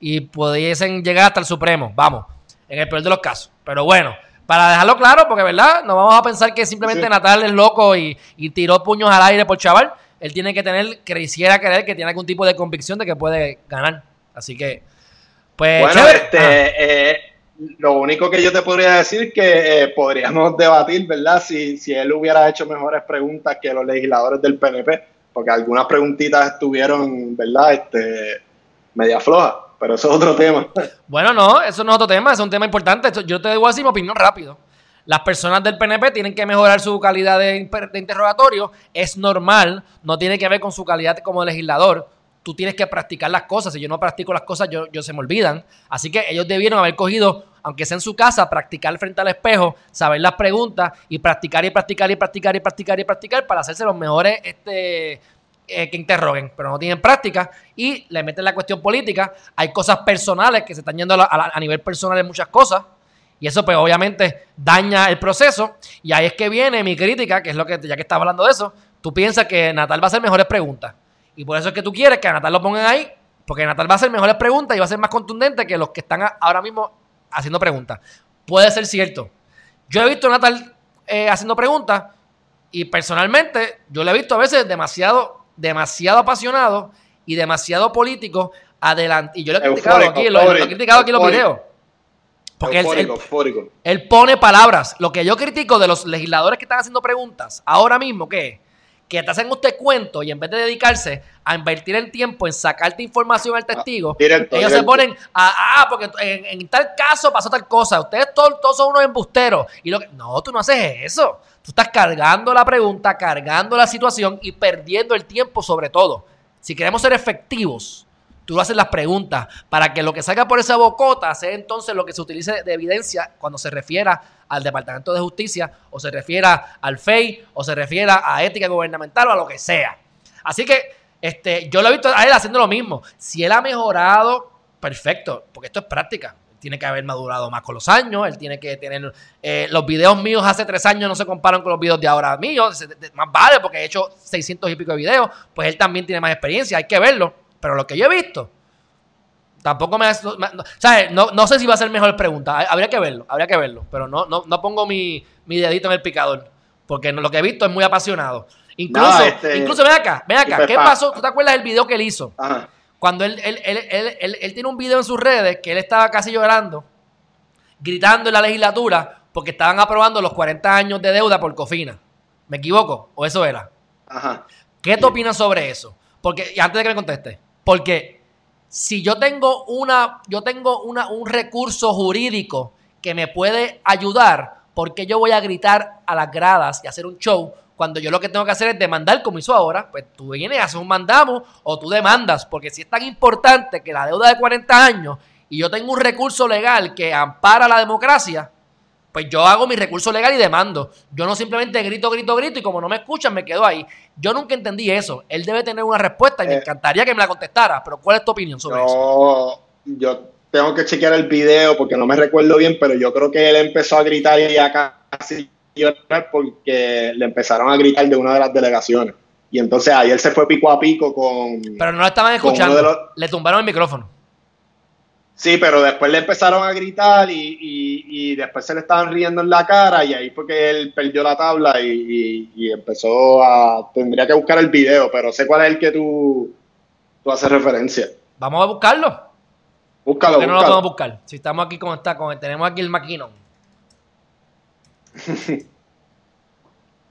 y pudiesen llegar hasta el Supremo. Vamos, en el peor de los casos. Pero bueno, para dejarlo claro, porque verdad, no vamos a pensar que simplemente Natal es loco y, tiró puños al aire por chaval. Él tiene que tener, quisiera creer que tiene algún tipo de convicción de que puede ganar. Así que, pues. Bueno, este, eh, lo único que yo te podría decir es que eh, podríamos debatir, ¿verdad? Si, si él hubiera hecho mejores preguntas que los legisladores del PNP, porque algunas preguntitas estuvieron, ¿verdad? Este, media flojas pero eso es otro tema. Bueno, no, eso no es otro tema, es un tema importante. Yo te digo así mi opinión rápido. Las personas del PNP tienen que mejorar su calidad de, interrogatorio. Es normal, no tiene que ver con su calidad como legislador. Tú tienes que practicar las cosas. Si yo no practico las cosas, yo, yo se me olvidan. Así que ellos debieron haber cogido, aunque sea en su casa, practicar frente al espejo, saber las preguntas y practicar y practicar y practicar y practicar y practicar para hacerse los mejores este, eh, que interroguen, pero no tienen práctica y le meten la cuestión política. Hay cosas personales que se están yendo a, nivel personal en muchas cosas y eso pues obviamente daña el proceso y ahí es que viene mi crítica, que es lo que ya que estaba hablando de eso, tú piensas que Natal va a hacer mejores preguntas y por eso es que tú quieres que a Natal lo pongan ahí, porque Natal va a hacer mejores preguntas y va a ser más contundente que los que están ahora mismo haciendo preguntas. Puede ser cierto. Yo he visto a Natal eh, haciendo preguntas y personalmente yo le he visto a veces demasiado demasiado apasionado y demasiado político adelante. Y yo lo he criticado aquí, lo, he criticado aquí en los videos. Porque él, pone palabras. Lo que yo critico de los legisladores que están haciendo preguntas ahora mismo, ¿qué? Que te hacen usted cuento y en vez de dedicarse a invertir el tiempo en sacarte información al testigo, ah, ellos se ponen a, ah, porque en, tal caso pasó tal cosa, ustedes todos, todos son unos embusteros. Y lo que, no, tú no haces eso. Tú estás cargando la pregunta, cargando la situación y perdiendo el tiempo sobre todo. Si queremos ser efectivos, tú haces las preguntas para que lo que salga por esa bocota sea entonces lo que se utilice de evidencia cuando se refiera al Departamento de Justicia o se refiera al FEI o se refiera a ética gubernamental o a lo que sea. Así que este, yo lo he visto a él haciendo lo mismo. Si él ha mejorado, perfecto, porque esto es práctica. Tiene que haber madurado más con los años, él tiene que tener... Eh, los videos míos hace tres años no se comparan con los videos de ahora míos, más vale porque he hecho 600 y pico de videos, pues él también tiene más experiencia, hay que verlo. Pero lo que yo he visto, tampoco me... No, no, sé si va a ser mejor pregunta. Habría que verlo, habría que verlo. Pero no, no, no pongo mi, mi dedito en el picador. Porque lo que he visto es muy apasionado. Incluso, este, incluso ven acá, ven acá. ¿Qué pasó? ¿Tú te acuerdas del video que él hizo? Cuando él, él, él, él, tiene un video en sus redes que él estaba casi llorando, gritando en la legislatura porque estaban aprobando los 40 años de deuda por Cofina. ¿Me equivoco? ¿O eso era? Ajá. ¿Qué te opinas sobre eso? Porque, y antes de que me conteste, porque si yo tengo una, yo tengo una, un recurso jurídico que me puede ayudar, ¿por qué yo voy a gritar a las gradas y hacer un show cuando yo lo que tengo que hacer es demandar como hizo ahora? Pues tú vienes, haces un mandamo o tú demandas, porque si es tan importante que la deuda de 40 años y yo tengo un recurso legal que ampara la democracia, pues yo hago mi recurso legal y demando. Yo no simplemente grito, grito, grito y como no me escuchan me quedo ahí. Yo nunca entendí eso. Él debe tener una respuesta y me eh. encantaría que me la contestara. Pero ¿cuál es tu opinión sobre eso? Yo tengo que chequear el video porque no me recuerdo bien, pero yo creo que él empezó a gritar y ya casi llorar porque le empezaron a gritar de una de las delegaciones. Y entonces ahí él se fue pico a pico con... Pero no lo estaban escuchando. Le tumbaron el micrófono. Sí, pero después le empezaron a gritar y, después se le estaban riendo en la cara y ahí fue que él perdió la tabla y, empezó a... Tendría que buscar el video, pero sé cuál es el que tú, tú haces referencia. Vamos a buscarlo. Búscalo, no lo podemos buscar? Si estamos aquí como está, con, tenemos aquí el maquinón.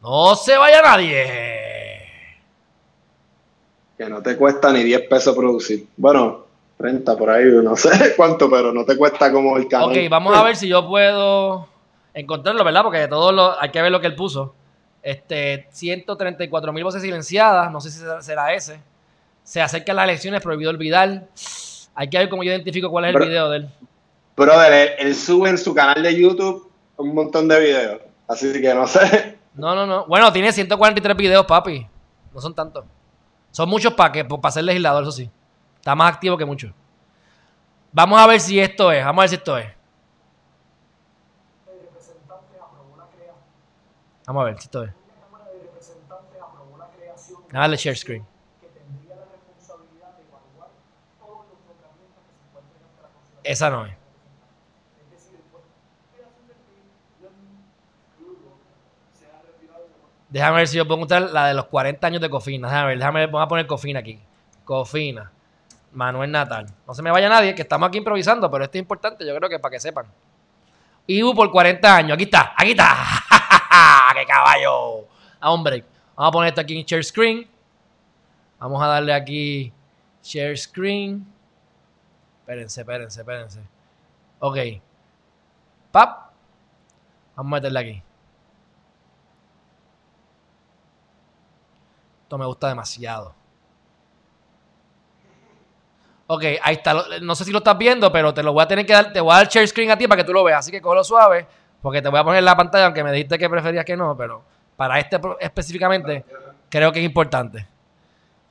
no se vaya nadie. Que no te cuesta ni 10 pesos producir. Bueno, 30 por ahí, no sé cuánto, pero no te cuesta como el canal. Ok, vamos a ver si yo puedo encontrarlo, ¿verdad? Porque de todo lo, hay que ver lo que él puso. Este, 134 mil voces silenciadas, no sé si será ese. Se acercan las elecciones, prohibido olvidar. Hay que ver cómo yo identifico cuál es el video de él. Brother, él, sube en su canal de YouTube un montón de videos. Así que no sé. No, no, no. Bueno, tiene 143 videos, papi. No son tantos. Son muchos para que para ser legislador, eso sí. Está más activo que mucho. Vamos a ver si esto es. Vamos a ver si esto es. Vamos a ver si esto es. Dale share screen. Esa no es. Déjame ver si yo puedo encontrar la de los 40 años de Cofina. Déjame ver, déjame ver, vamos a poner Cofina aquí. Cofina. Manuel Natal. No se me vaya nadie, que estamos aquí improvisando, pero esto es importante, yo creo que para que sepan. Ibu por 40 años. Aquí está, aquí está. ¡Qué caballo! A hombre. Vamos a poner esto aquí en share screen. Vamos a darle aquí share screen. Espérense, espérense, espérense. Ok. Pap. Vamos a meterle aquí. Esto me gusta demasiado. Ok, ahí está. No sé si lo estás viendo, pero te lo voy a tener que dar. Te voy a dar share screen a ti para que tú lo veas. Así que cógelo suave, porque te voy a poner en la pantalla, aunque me dijiste que preferías que no, pero para este específicamente creo que es importante.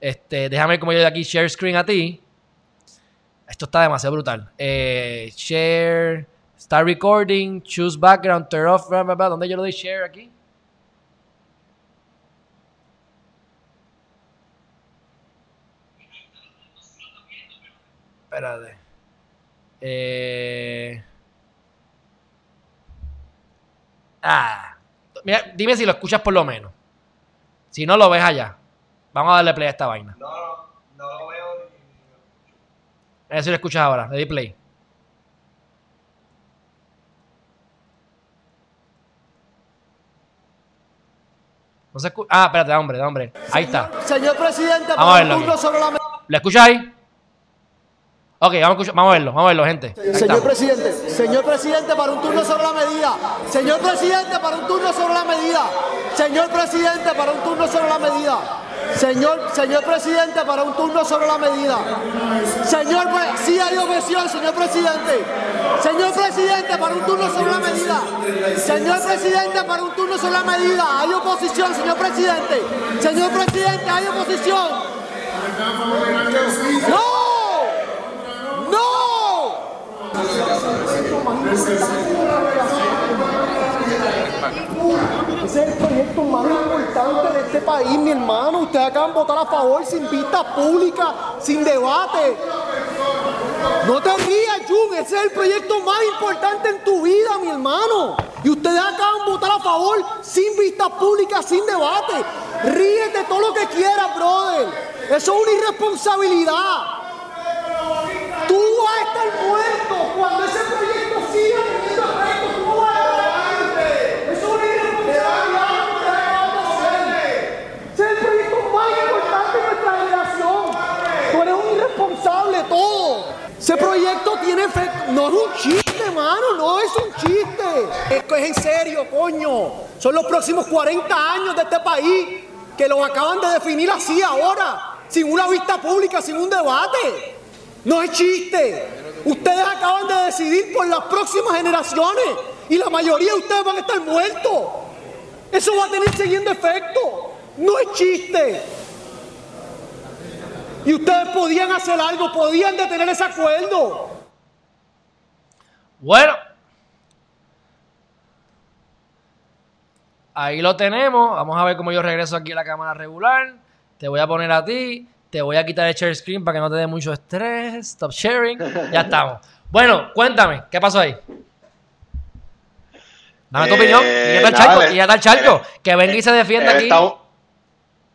Este, déjame ver cómo yo de aquí share screen a ti. Esto está demasiado brutal. Eh, share, start recording, choose background, turn off, blah, blah, blah. ¿Dónde yo lo doy share aquí? Espérate. Eh... Ah. Mira, dime si lo escuchas por lo menos. Si no lo ves allá. Vamos a darle play a esta vaina. No, no, no lo veo A ver si lo escuchas ahora. Le di play. No se escucha. Ah, espérate, hombre, hombre. Ahí está. Señor presidente, vamos a verlo. Sobre la... ¿Lo escuchas ahí? Ok, vamos a, vamos a verlo, vamos a verlo, gente. señor presidente, señor presidente, para un turno sobre la medida. Señor presidente, para un turno sobre la medida. Señor presidente, para un turno sobre la medida. Señor, señor presidente, para un turno sobre la medida. Señor, sí hay objeción, señor presidente. Señor presidente, para un turno sobre la medida. Señor presidente, para un turno sobre la medida. Hay oposición, señor presidente. Señor presidente, hay oposición. ¡No! ¡No! Ese es el proyecto más importante de este país, mi hermano. Ustedes acaban de votar a favor sin vista pública, sin debate. No te rías, Jun. Ese es el proyecto más importante en tu vida, mi hermano. Y ustedes acaban de votar a favor sin vista pública, sin debate. Ríete todo lo que quieras, brother. Eso es una irresponsabilidad. Tú vas a estar muerto cuando ese proyecto siga teniendo efecto. Tú no vas a estar muerto. Eso es una irresponsabilidad lo que ustedes acaban de hacer. Ese es el proyecto más importante de nuestra generación. Tú eres un irresponsable Ese proyecto tiene efecto. No es un chiste, mano. No es un chiste. Esto es en serio, coño. Son los próximos 40 años de este país que lo acaban de definir así ahora. Sin una vista pública, sin un debate. No es chiste. Ustedes acaban de decidir por las próximas generaciones y la mayoría de ustedes van a estar muertos. Eso va a tener siguiendo efecto. No es chiste. Y ustedes podían hacer algo, podían detener ese acuerdo. Bueno. Ahí lo tenemos. Vamos a ver cómo yo regreso aquí a la cámara regular. Te voy a poner a ti. Te voy a quitar el share screen para que no te dé mucho estrés. Stop sharing. Ya estamos. Bueno, cuéntame, ¿qué pasó ahí? Dame tu Eh, opinión. Y ya está el charco. él- Y ya está el charco. él- Que venga y se defienda él aquí. está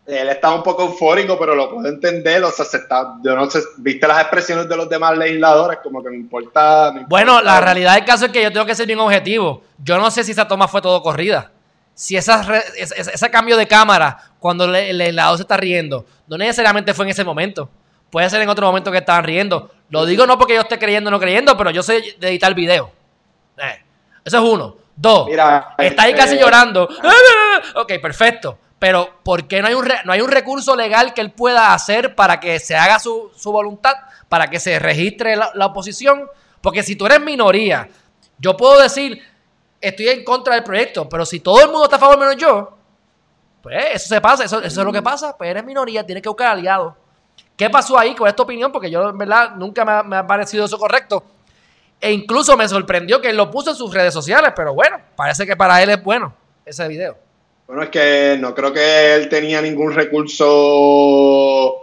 él está un poco eufórico, pero lo puedo entender. O sea, se está, yo no sé, viste las expresiones de los demás legisladores, como que me importa. me Bueno, importa- la realidad del caso es que yo tengo que ser bien objetivo. Yo no sé si esa toma fue todo corrida. Si esa ese, cambio de cámara, cuando le- el legislador se está riendo, no necesariamente fue en ese momento. Puede ser en otro momento que estaban riendo. Lo digo no porque yo esté creyendo o no creyendo, pero yo sé de editar video. Eh, Eso es uno. Dos. Mira, está ahí casi eh, llorando. Ok, perfecto. Pero ¿por qué no hay un, no hay un recurso legal que él pueda hacer para que se haga su, su voluntad, para que se registre la, la oposición? Porque si tú eres minoría, yo puedo decir, estoy en contra del proyecto, pero si todo el mundo está a favor menos yo, pues eso se pasa, eso, eso es lo que pasa, pues eres minoría, tienes que buscar aliados. ¿Qué pasó ahí con esta opinión? Porque yo, en verdad, nunca me ha, me ha parecido eso correcto. E incluso me sorprendió que él lo puso en sus redes sociales, pero bueno, parece que para él es bueno ese video. Bueno, es que no creo que él tenía ningún recurso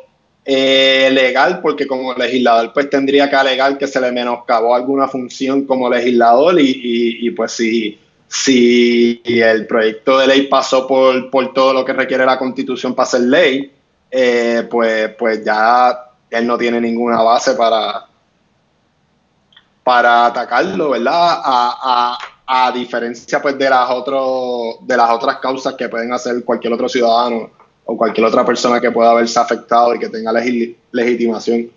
eh, legal, porque como legislador, pues tendría que alegar que se le menoscabó alguna función como legislador, y, y- pues si, si el proyecto de ley pasó por, por todo lo que requiere la constitución para ser ley, eh, pues, pues ya él no tiene ninguna base para, para atacarlo, ¿verdad? A diferencia pues de las otros de las otras causas que pueden hacer cualquier otro ciudadano o cualquier otra persona que pueda haberse afectado y que tenga legi- legitimación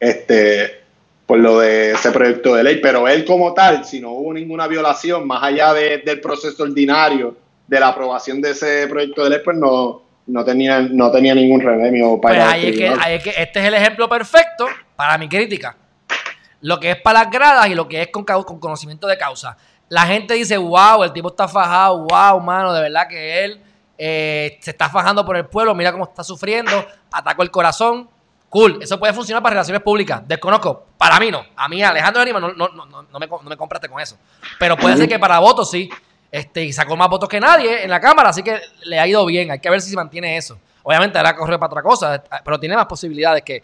este por lo de ese proyecto de ley, pero él como tal, si no hubo ninguna violación más allá de- del proceso ordinario de la aprobación de ese proyecto de ley, pues no, no tenía no tenía ningún remedio para Pues ahí es, que, ahí es que este es el ejemplo perfecto para mi crítica. Lo que es para las gradas y lo que es con conocimiento de causa. La gente dice, wow, el tipo está fajado, wow, mano, de verdad que él eh, se está fajando por el pueblo, mira cómo está sufriendo, atacó el corazón. Cool, eso puede funcionar para relaciones públicas. Desconozco, para mí no. A mí, Alejandro de Lima, no, no, no, no, me, no me compraste con eso. Pero puede ser que para votos sí. Este, y sacó más votos que nadie en la Cámara, así que le ha ido bien. Hay que ver si se mantiene eso. Obviamente ahora corre para otra cosa, pero tiene más posibilidades que,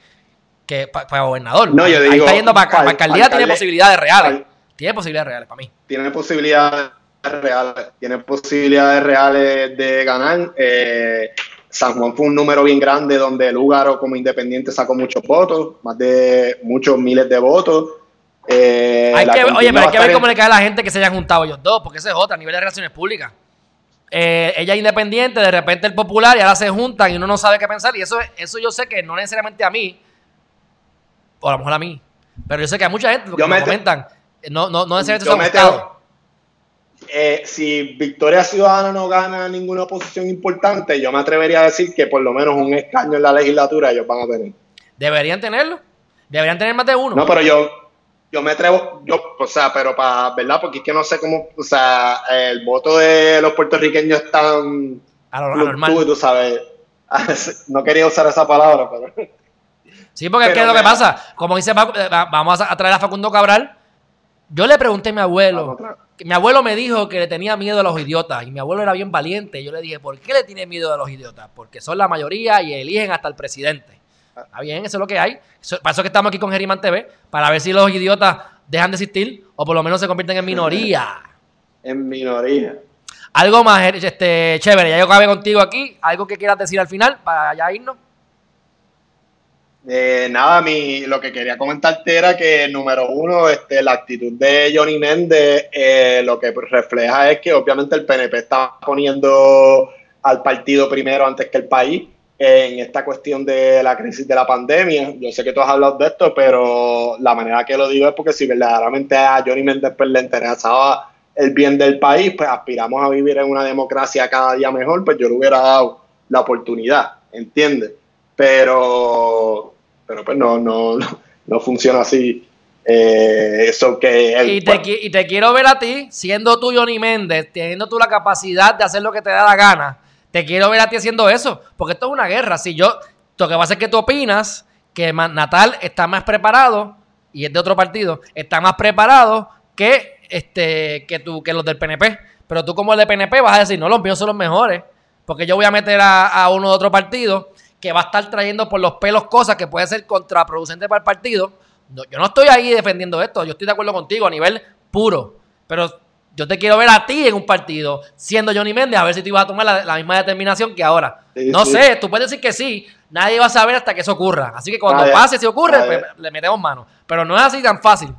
que pa- para gobernador. No, yo Ahí digo, está yendo para, para- alcaldía, tiene posibilidades reales. Tiene posibilidades reales para mí. tiene posibilidades reales, tiene posibilidades reales de ganar. Eh, San Juan fue un número bien grande donde Lugaro como independiente sacó muchos votos, más de muchos miles de votos. Eh, Hay que, oye, pero hay que ver cómo le cae a la gente que se hayan juntado ellos dos, porque ese es otra, a nivel de relaciones públicas. Eh, ella es independiente, de repente el popular, y ahora se juntan y uno no sabe qué pensar. Y eso, eso yo sé que no necesariamente a mí, o a lo mejor a mí, pero yo sé que a mucha gente, porque Yo me me comentan, no, no, no necesariamente eh, si Victoria Ciudadana no gana ninguna posición importante, yo me atrevería a decir que por lo menos un escaño en la legislatura ellos van a tener. ¿Deberían tenerlo? ¿Deberían tener más de uno? No, pero yo, yo me atrevo, yo, o sea, pero para, ¿verdad? Porque es que no sé cómo, o sea, el voto de los puertorriqueños es tan anormal. tú sabes. No quería usar esa palabra, pero. Sí, porque es que lo que pasa, como dice, eh, vamos a traer a Facundo Cabral. Yo le pregunté a mi abuelo, mi abuelo me dijo que le tenía miedo a los idiotas y mi abuelo era bien valiente. Yo le dije, ¿por qué le tiene miedo a los idiotas? Porque son la mayoría y eligen hasta el presidente. Está bien, eso es lo que hay. para eso que estamos aquí con Geriman TV, para ver si los idiotas dejan de existir o por lo menos se convierten en minoría. en minoría. Algo más, este, chévere, ya yo acabé contigo aquí. ¿Algo que quieras decir al final para ya irnos? Eh, nada, mi, lo que quería comentarte era que, número uno, este, la actitud de Johnny Méndez eh, lo que refleja es que obviamente el PNP está poniendo al partido primero antes que el país en esta cuestión de la crisis de la pandemia. Yo sé que tú has hablado de esto, pero la manera que lo digo es porque si verdaderamente a Johnny Méndez pues, le interesaba el bien del país, pues aspiramos a vivir en una democracia cada día mejor, pues yo le hubiera dado la oportunidad, ¿entiendes? Pero, pero pues no, no, no funciona así. Eh, eso que y, te, y te quiero ver a ti, siendo tú Johnny Méndez, teniendo tú la capacidad de hacer lo que te da la gana, te quiero ver a ti haciendo eso, porque esto es una guerra. Si yo, lo que pasa es que tú opinas que Natal está más preparado, y es de otro partido, está más preparado que, este, que, tú, que los del PNP. Pero tú como el de PNP vas a decir, no, los míos son los mejores, porque yo voy a meter a, uno de otro partido que va a estar trayendo por los pelos cosas que puede ser contraproducente para el partido. yo no estoy ahí defendiendo esto, yo estoy de acuerdo contigo a nivel puro, pero yo te quiero ver a ti en un partido, siendo Johnny Méndez, a ver si tú ibas a tomar la, misma determinación que ahora. no sé, tú puedes decir que sí, nadie va a saber hasta que eso ocurra. Así que cuando pase, si ocurre, pues, le metemos mano. Pero no es así tan fácil.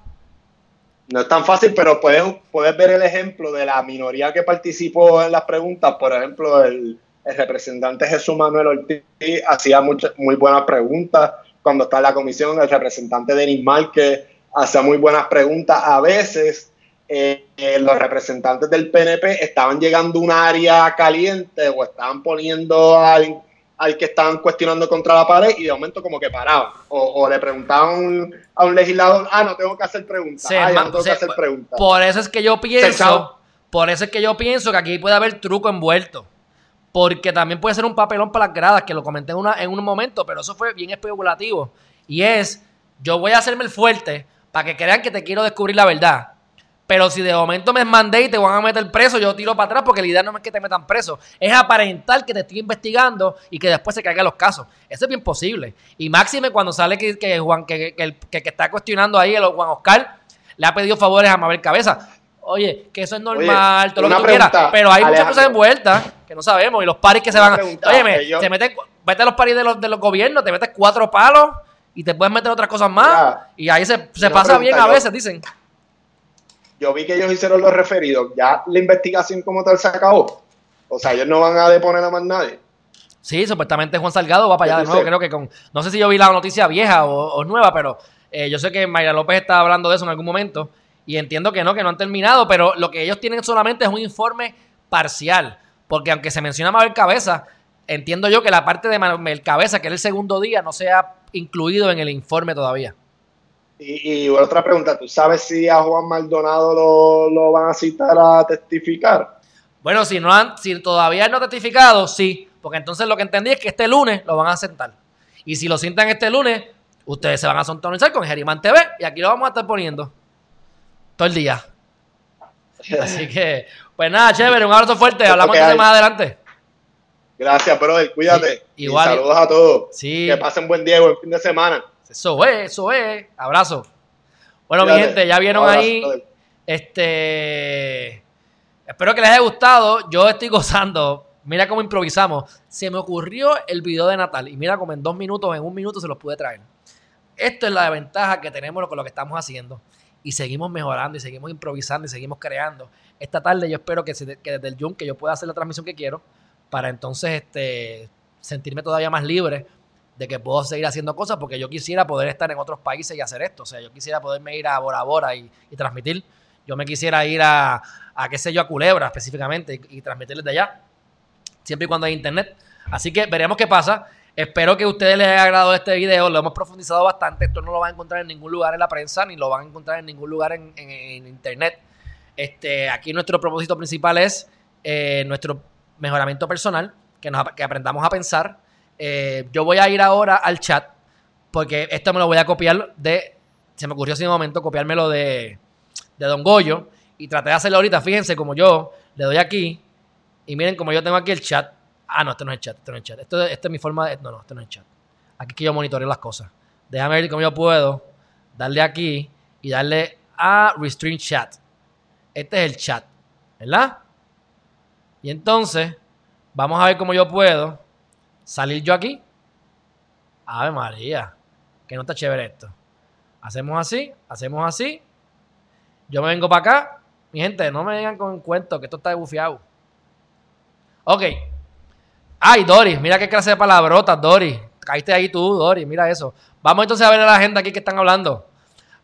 No es tan fácil, pero puedes, puedes ver el ejemplo de la minoría que participó en las preguntas. Por ejemplo, el, representante Jesús Manuel Ortiz hacía muchas, muy buenas preguntas. Cuando está en la comisión, el representante Denis Márquez hacía muy buenas preguntas. A veces eh, los representantes del PNP estaban llegando a un área caliente o estaban poniendo al, al, que estaban cuestionando contra la pared y de momento como que paraban. O, le preguntaban a un legislador, ah, no tengo que hacer preguntas. ah, no tengo que hacer preguntas. Por eso es que yo pienso, por eso es que yo pienso que aquí puede haber truco envuelto. Porque también puede ser un papelón para las gradas, que lo comenté en, una, en un momento, pero eso fue bien especulativo. Y es, yo voy a hacerme el fuerte para que crean que te quiero descubrir la verdad pero si de momento me mandé y te van a meter preso, yo tiro para atrás porque la idea no es que te metan preso. Es aparentar que te estoy investigando y que después se caigan los casos. Eso es bien posible. Y máxime cuando sale que, Juan, que, el que, está cuestionando ahí, el Juan Oscar, le ha pedido favores a Mabel Cabeza. Oye, que eso es normal, todo lo que tú quieras. Pero hay muchas cosas envueltas que no sabemos. Y los paris que se van a. Oye, te metes, vete a los paris de los, de los gobiernos, te metes cuatro palos y te puedes meter otras cosas más. y ahí se, se pasa bien a veces, dicen yo vi que ellos hicieron los referidos, ya la investigación como tal se acabó. O sea, ellos no van a deponer a más nadie. Sí, supuestamente Juan Salgado va para allá de nuevo, creo que con, no sé si yo vi la noticia vieja o, nueva, pero eh, yo sé que Mayra López estaba hablando de eso en algún momento y entiendo que no, que no han terminado, pero lo que ellos tienen solamente es un informe parcial, porque aunque se menciona Mabel Cabeza, entiendo yo que la parte de Mabel Cabeza, que es el segundo día, no se ha incluido en el informe todavía. Y, otra pregunta, ¿tú sabes si a Juan Maldonado lo, van a citar a testificar? Bueno, si no han, si todavía no ha testificado, sí, porque entonces lo que entendí es que este lunes lo van a sentar. Y si lo sientan este lunes, ustedes se van a sintonizar con Geriman TV y aquí lo vamos a estar poniendo todo el día. Así que, pues nada, chévere, un abrazo fuerte, hablamos de más adelante. Gracias, brother, cuídate. igual. saludos a todos. Sí. Que pasen buen día buen fin de semana. Eso es, eso es. Abrazo. Bueno, mi gente, ya vieron ahí. Este. Espero que les haya gustado. Yo estoy gozando. Mira cómo improvisamos. Se me ocurrió el video de Natal. Y mira cómo en dos minutos, en un minuto se los pude traer. Esto es la ventaja que tenemos con lo que estamos haciendo. Y seguimos mejorando y seguimos improvisando y seguimos creando. Esta tarde yo espero que, que desde el Zoom que yo pueda hacer la transmisión que quiero. Para entonces este, sentirme todavía más libre de que puedo seguir haciendo cosas porque yo quisiera poder estar en otros países y hacer esto. O sea, yo quisiera poderme ir a Bora Bora y, transmitir. yo me quisiera ir a, a qué sé yo, a Culebra específicamente y, y transmitirles de allá, siempre y cuando hay internet. Así que veremos qué pasa. Espero que a ustedes les haya agradado este video. Lo hemos profundizado bastante. Esto no lo van a encontrar en ningún lugar en la prensa, ni lo van a encontrar en ningún lugar en, internet. Este, aquí nuestro propósito principal es eh, nuestro mejoramiento personal, que, aprendamos a pensar. Eh, yo voy a ir ahora al chat, porque esto me lo voy a copiar de. Se me ocurrió así de momento copiármelo de, de Don Goyo. Y traté de hacerlo ahorita. Fíjense, como yo le doy aquí. Y miren, como yo tengo aquí el chat. Ah, no, este no es el chat. Este no es el chat. Esto, esto es mi forma de. No, no, este no es el chat. Aquí es que yo monitoreo las cosas. Déjame ver cómo yo puedo darle aquí y darle a Restring Chat. Este es el chat, ¿verdad? Y entonces, vamos a ver cómo yo puedo salir yo aquí. Ave María, que no está chévere esto. Hacemos así, hacemos así. Yo me vengo para acá. Mi gente, no me vengan con cuento que esto está bufiado. Ok. Ay, Doris, mira qué clase de palabrotas, Doris. Caíste ahí tú, Doris, mira eso. Vamos entonces a ver a la gente aquí que están hablando.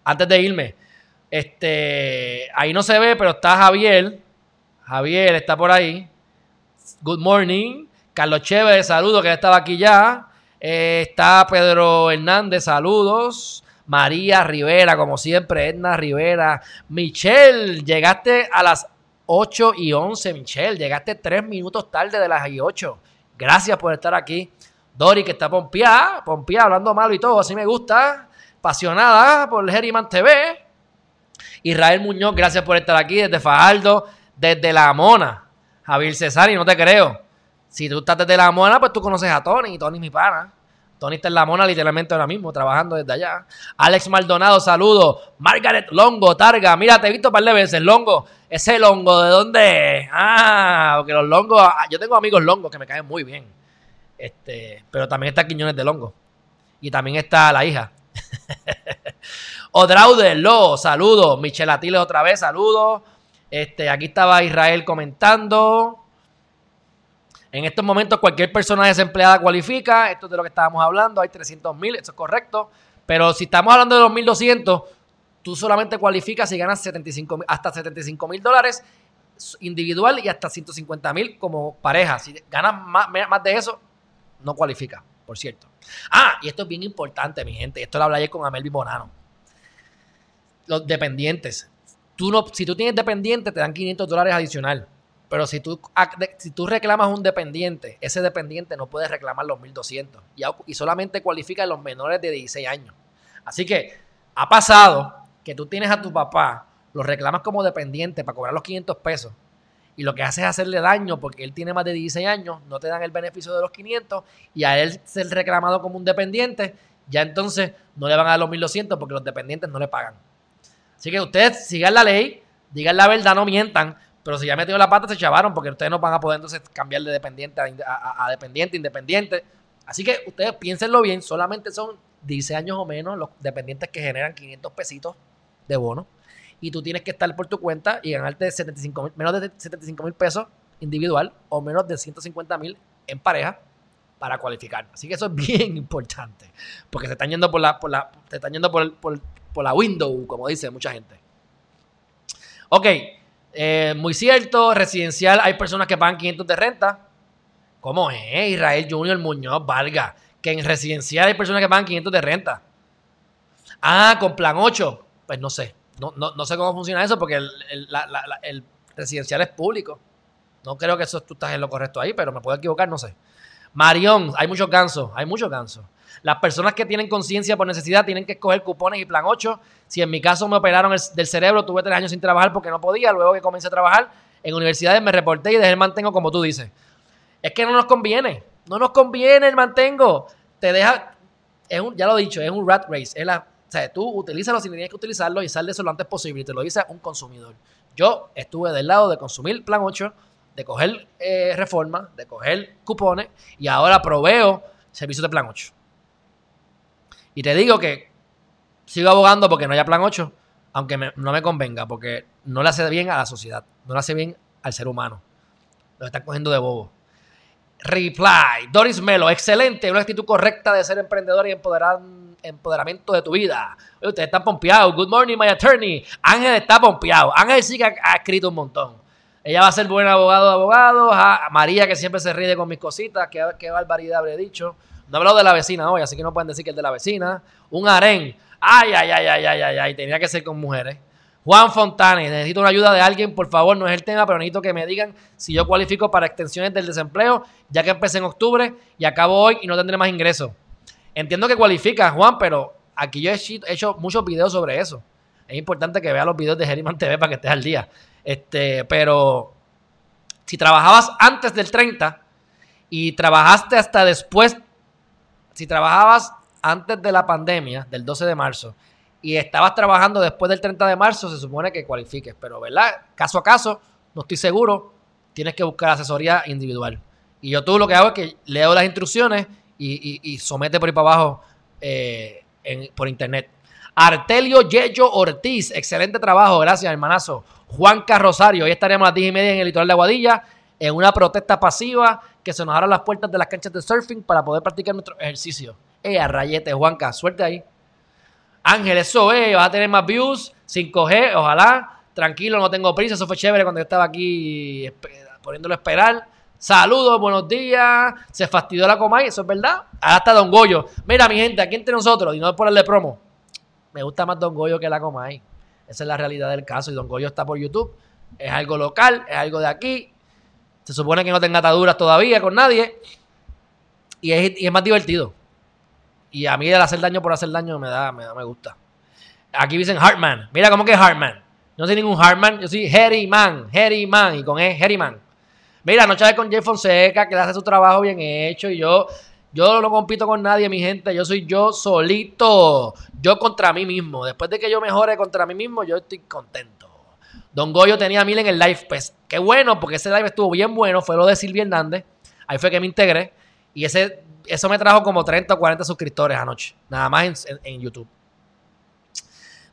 Antes de irme. Este, ahí no se ve, pero está Javier. Javier está por ahí. Good morning. Carlos Chévez, saludos, que estaba aquí ya. Eh, está Pedro Hernández, saludos. María Rivera, como siempre, Edna Rivera. Michelle, llegaste a las 8 y 11, Michelle. Llegaste 3 minutos tarde de las y 8. Gracias por estar aquí. Dori, que está pompeada, pompeada, hablando malo y todo, así me gusta. Apasionada por Geriman TV. Israel Muñoz, gracias por estar aquí desde Fajardo, desde La Mona. Javier Cesari, no te creo. Si tú estás desde La Mona, pues tú conoces a Tony, y Tony mi pana. Tony está en La Mona literalmente ahora mismo, trabajando desde allá. Alex Maldonado, saludos. Margaret Longo, Targa, mira, te he visto un par de veces. Longo, ese Longo, ¿de dónde? Ah, porque los Longos, ah, yo tengo amigos Longos que me caen muy bien. Este, pero también está Quiñones de Longo. Y también está la hija. Odraude, Lo, saludos. Michelle Atiles otra vez, saludos. Este, aquí estaba Israel comentando. En estos momentos cualquier persona desempleada cualifica. Esto es de lo que estábamos hablando. Hay 300 mil, eso es correcto. Pero si estamos hablando de los 1200, tú solamente cualificas si ganas 75, hasta 75 mil dólares individual y hasta 150 mil como pareja. Si ganas más, más de eso, no cualifica, por cierto. Ah, y esto es bien importante, mi gente. Esto lo hablé ayer con Amelvi Bonano. Los dependientes. Tú no, si tú tienes dependiente, te dan 500 dólares adicional. Pero si tú, si tú reclamas un dependiente, ese dependiente no puede reclamar los 1200 y, y solamente cualifica a los menores de 16 años. Así que ha pasado que tú tienes a tu papá, lo reclamas como dependiente para cobrar los 500 pesos y lo que hace es hacerle daño porque él tiene más de 16 años, no te dan el beneficio de los 500 y a él ser reclamado como un dependiente, ya entonces no le van a dar los 1200 porque los dependientes no le pagan. Así que ustedes sigan la ley, digan la verdad, no mientan, pero si ya metido la pata se chavaron porque ustedes no van a poder entonces cambiar de dependiente a, dependiente, independiente. Así que ustedes piénsenlo bien, solamente son 16 años o menos los dependientes que generan 500 pesitos de bono y tú tienes que estar por tu cuenta y ganarte 75 mil, menos de 75 mil pesos individual o menos de 150 mil en pareja para cualificar. Así que eso es bien importante, porque se están yendo por la, por la, se están yendo por, por, por la window, como dice mucha gente. Ok, eh, muy cierto, residencial, hay personas que pagan 500 de renta. ¿Cómo es? Israel Junior Muñoz, valga, que en residencial hay personas que pagan 500 de renta. Ah, con plan 8, pues no sé. No, no, no, sé cómo funciona eso porque el, el, residencial es público. No creo que eso tú estás en lo correcto ahí, pero me puedo equivocar, no sé. Marión, hay muchos gansos, hay muchos gansos. Las personas que tienen conciencia por necesidad tienen que escoger cupones y plan 8. Si en mi caso me operaron el, del cerebro, tuve tres años sin trabajar porque no podía. Luego que comencé a trabajar en universidades me reporté y dejé el mantengo como tú dices. Es que no nos conviene. No nos conviene el mantengo. Te deja, es un, ya lo he dicho, es un rat race. Es la, o sea, tú utilízalo si tienes que utilizarlo y sal de eso lo antes posible. Y te lo dice un consumidor. Yo estuve del lado de consumir plan 8, de coger eh, reforma, de coger cupones y ahora proveo servicios de plan 8. Y te digo que sigo abogando porque no haya plan 8, aunque no me convenga, porque no le hace bien a la sociedad, no le hace bien al ser humano. Lo están cogiendo de bobo. Reply. Doris Melo, excelente, una actitud correcta de ser emprendedor y empoderar, empoderamiento de tu vida. ustedes están pompeados. Good morning, my attorney. Ángel está pompeado. Ángel sí que ha, escrito un montón. Ella va a ser buen abogado de abogados. María, que siempre se ríe con mis cositas. Qué, qué barbaridad habré dicho. No hablado de la vecina hoy, así que no pueden decir que es de la vecina. Un harén. Ay, ay, ay, ay, ay, ay, ay. Tenía que ser con mujeres. Juan Fontanes, necesito una ayuda de alguien, por favor, no es el tema, pero necesito que me digan si yo cualifico para extensiones del desempleo, ya que empecé en octubre y acabo hoy y no tendré más ingresos. Entiendo que cualifica, Juan, pero aquí yo he hecho muchos videos sobre eso. Es importante que veas los videos de Geriman TV para que estés al día. Este, pero si trabajabas antes del 30 y trabajaste hasta después, si trabajabas antes de la pandemia, del 12 de marzo, y estabas trabajando después del 30 de marzo, se supone que cualifiques. Pero, ¿verdad? Caso a caso, no estoy seguro, tienes que buscar asesoría individual. Y yo todo lo que hago es que leo las instrucciones y, somete por ahí para abajo eh, por internet. Artelio Yello Ortiz, excelente trabajo, gracias hermanazo. Juan Rosario, hoy estaremos a las 10 y media en el litoral de Aguadilla en una protesta pasiva que se nos abran las puertas de las canchas de surfing para poder practicar nuestro ejercicio. Eh, a rayete, Juanca, suerte ahí. Ángel, eso es, vas a tener más views, 5G, ojalá. Tranquilo, no tengo prisa, eso fue chévere cuando yo estaba aquí poniéndolo a esperar. Saludos, buenos días. Se fastidió la Comay, eso es verdad. Ahora está Don Goyo. Mira, mi gente, aquí entre nosotros, y no por el de promo. Me gusta más Don Goyo que la Comay. Esa es la realidad del caso. Y Don Goyo está por YouTube. Es algo local, es algo de aquí. Se supone que no tenga ataduras todavía con nadie. Y es, más divertido. Y a mí el hacer daño por hacer daño me da, me, da, me gusta. Aquí dicen Hartman. Mira cómo que es Hartman. No soy ningún Hartman, yo soy Harry Man, Harry Man, y con E, Harry Man. Mira, anoche con Jay Fonseca, que le hace su trabajo bien hecho, y yo, yo no compito con nadie, mi gente, yo soy yo solito, yo contra mí mismo. Después de que yo mejore contra mí mismo, yo estoy contento. Don Goyo tenía mil en el live, pues qué bueno, porque ese live estuvo bien bueno, fue lo de Silvia Hernández, ahí fue que me integré, y ese eso me trajo como 30 o 40 suscriptores anoche, nada más en, YouTube.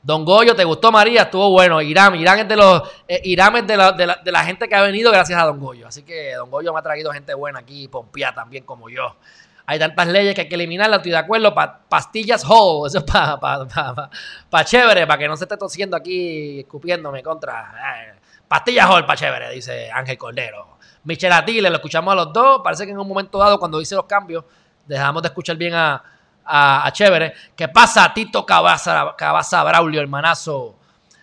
Don Goyo, ¿te gustó María? Estuvo bueno. Irán, Irán es de los eh, Irán es de la, de, la, gente que ha venido gracias a Don Goyo. Así que Don Goyo me ha traído gente buena aquí, Pompía también como yo. Hay tantas leyes que hay que eliminarlas, estoy de acuerdo. pastillas Hall, eso es para pa, chévere, para que no se esté tosiendo aquí, escupiéndome contra. Eh, pastillas Hall para chévere, dice Ángel Cordero. Michel Atile, lo escuchamos a los dos. Parece que en un momento dado, cuando hice los cambios, dejamos de escuchar bien a, a, Chévere. ¿Qué pasa, Tito Cabaza, Cabaza Braulio, hermanazo?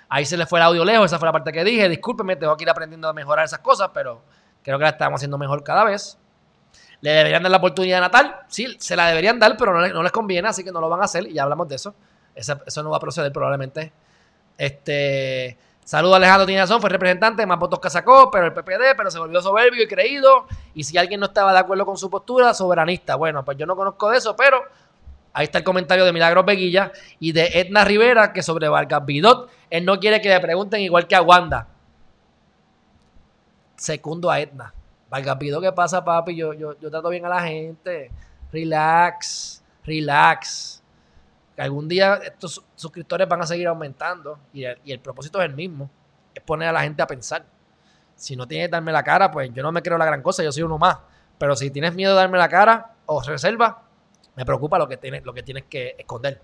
Ahí se le fue el audio lejos, esa fue la parte que dije. Discúlpeme, tengo que ir aprendiendo a mejorar esas cosas, pero creo que la estamos haciendo mejor cada vez. ¿Le deberían dar la oportunidad a Natal? Sí, se la deberían dar, pero no les, conviene, así que no lo van a hacer y ya hablamos de eso. Eso, no va a proceder probablemente. Este. Saludo a Alejandro Tinazón, fue representante, más votos que sacó, pero el PPD, pero se volvió soberbio y creído. Y si alguien no estaba de acuerdo con su postura, soberanista. Bueno, pues yo no conozco de eso, pero ahí está el comentario de Milagros Beguilla y de Edna Rivera, que sobre Vargas Bidot, él no quiere que le pregunten igual que a Wanda. Segundo a Edna. Vargas Bidot, ¿qué pasa, papi? Yo, yo, yo trato bien a la gente. Relax, relax algún día estos suscriptores van a seguir aumentando y el, propósito es el mismo, es poner a la gente a pensar. Si no tienes que darme la cara, pues yo no me creo la gran cosa, yo soy uno más. Pero si tienes miedo de darme la cara o reserva, me preocupa lo que tienes, lo que tienes que esconder.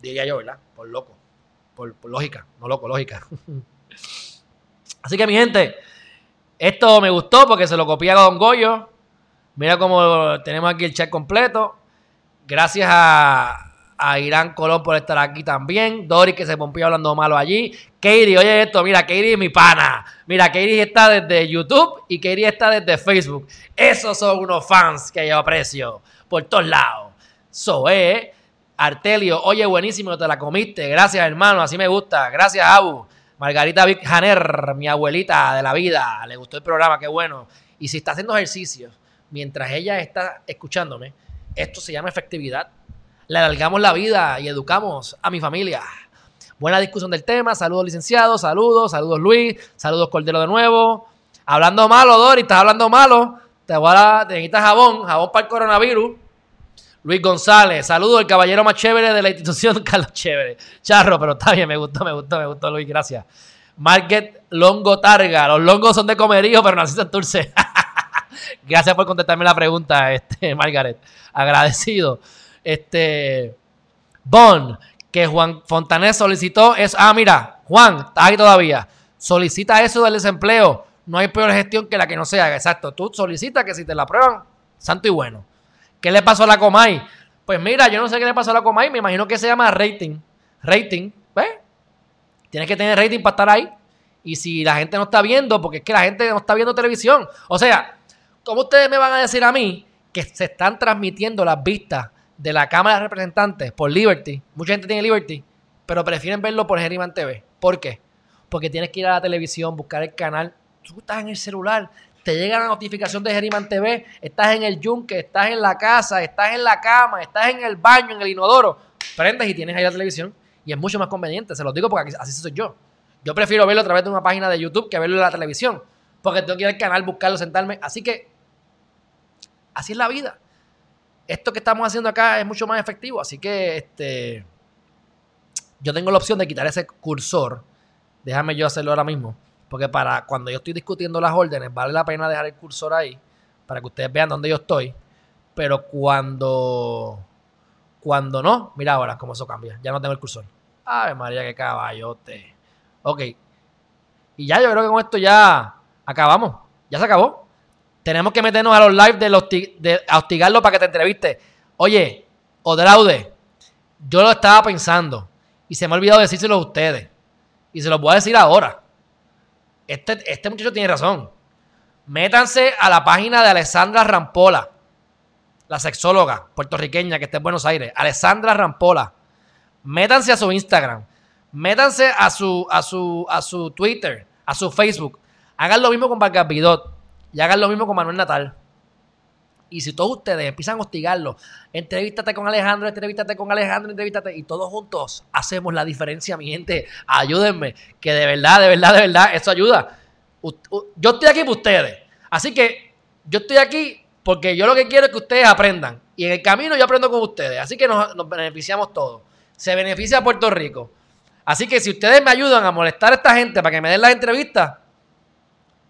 Diría yo, ¿verdad? Por loco. Por, lógica, no loco, lógica. Así que mi gente, esto me gustó porque se lo copié a Don Goyo. Mira cómo tenemos aquí el chat completo. Gracias a, Irán Colón por estar aquí también. Doris que se pompió hablando malo allí. Katie, oye esto, mira, Katie es mi pana. Mira, Katie está desde YouTube y Katie está desde Facebook. Esos son unos fans que yo aprecio por todos lados. So, eh, Artelio, oye, buenísimo, te la comiste. Gracias, hermano, así me gusta. Gracias, Abu. Margarita Janer, mi abuelita de la vida, le gustó el programa, qué bueno. Y si está haciendo ejercicios mientras ella está escuchándome, esto se llama efectividad le alargamos la vida y educamos a mi familia. Buena discusión del tema. Saludos, licenciados. Saludos, saludos, Luis. Saludos, Cordero, de nuevo. Hablando malo, Dori, estás hablando malo. Te, voy a, te necesitas jabón, jabón para el coronavirus. Luis González, saludos, el caballero más chévere de la institución, Carlos Chévere. Charro, pero está bien, me gustó, me gustó, me gustó, Luis, gracias. Market Longo Targa, los longos son de comerío, pero naciste en Turce. gracias por contestarme la pregunta, este, Margaret. Agradecido. Este, Bon, que Juan Fontanés solicitó eso. Ah, mira, Juan, está ahí todavía. Solicita eso del desempleo. No hay peor gestión que la que no se haga. Exacto. Tú solicita que si te la aprueban, santo y bueno. ¿Qué le pasó a la Comay? Pues mira, yo no sé qué le pasó a la Comay. Me imagino que se llama rating. Rating. ¿Ves? Tienes que tener rating para estar ahí. Y si la gente no está viendo, porque es que la gente no está viendo televisión. O sea, ¿cómo ustedes me van a decir a mí que se están transmitiendo las vistas de la Cámara de Representantes por Liberty? Mucha gente tiene Liberty, pero prefieren verlo por Geriman TV. ¿Por qué? Porque tienes que ir a la televisión, buscar el canal. Tú estás en el celular, te llega la notificación de Geriman TV, estás en el yunque, estás en la casa, estás en la cama, estás en el baño, en el inodoro. Prendes y tienes ahí la televisión y es mucho más conveniente. Se lo digo porque así soy yo. Yo prefiero verlo a través de una página de YouTube que verlo en la televisión. Porque tengo que ir al canal, buscarlo, sentarme. Así que, así es la vida. Esto que estamos haciendo acá es mucho más efectivo. Así que, este, yo tengo la opción de quitar ese cursor. Déjame yo hacerlo ahora mismo. Porque para cuando yo estoy discutiendo las órdenes, vale la pena dejar el cursor ahí. Para que ustedes vean dónde yo estoy. Pero cuando, cuando no, mira ahora cómo eso cambia. Ya no tengo el cursor. Ay, María, qué caballote. Ok. Y ya yo creo que con esto ya acabamos. Ya se acabó. Tenemos que meternos a los live de, los de hostigarlo para que te entreviste. Oye, Odraude, yo lo estaba pensando y se me ha olvidado decírselo a ustedes. Y se lo voy a decir ahora. Este, este muchacho tiene razón. Métanse a la página de Alessandra Rampola, la sexóloga puertorriqueña que está en Buenos Aires. Alessandra Rampola. Métanse a su Instagram métanse a su, a su, a su Twitter, a su Facebook. Hagan lo mismo con Vargas y hagan lo mismo con Manuel Natal. Y si todos ustedes empiezan a hostigarlo, entrevístate con Alejandro, entrevístate con Alejandro, entrevístate, y todos juntos hacemos la diferencia, mi gente. Ayúdenme, que de verdad, de verdad, de verdad, eso ayuda. Yo estoy aquí por ustedes. Así que yo estoy aquí porque yo lo que quiero es que ustedes aprendan. Y en el camino yo aprendo con ustedes. Así que nos, nos beneficiamos todos. Se beneficia Puerto Rico. Así que si ustedes me ayudan a molestar a esta gente para que me den las entrevistas,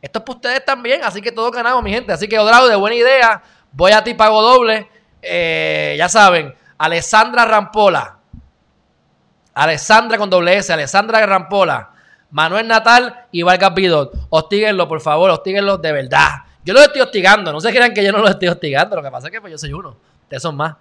esto es para ustedes también. Así que todos ganamos, mi gente. Así que, Odrado, de buena idea. Voy a ti, pago doble. Eh, ya saben, Alessandra Rampola. Alessandra con doble S, Alessandra Rampola. Manuel Natal y Vargas Bidot. Hostíguenlo, por favor, hostíguenlo de verdad. Yo los estoy hostigando. No se crean que yo no los estoy hostigando. Lo que pasa es que pues, yo soy uno. Ustedes son más.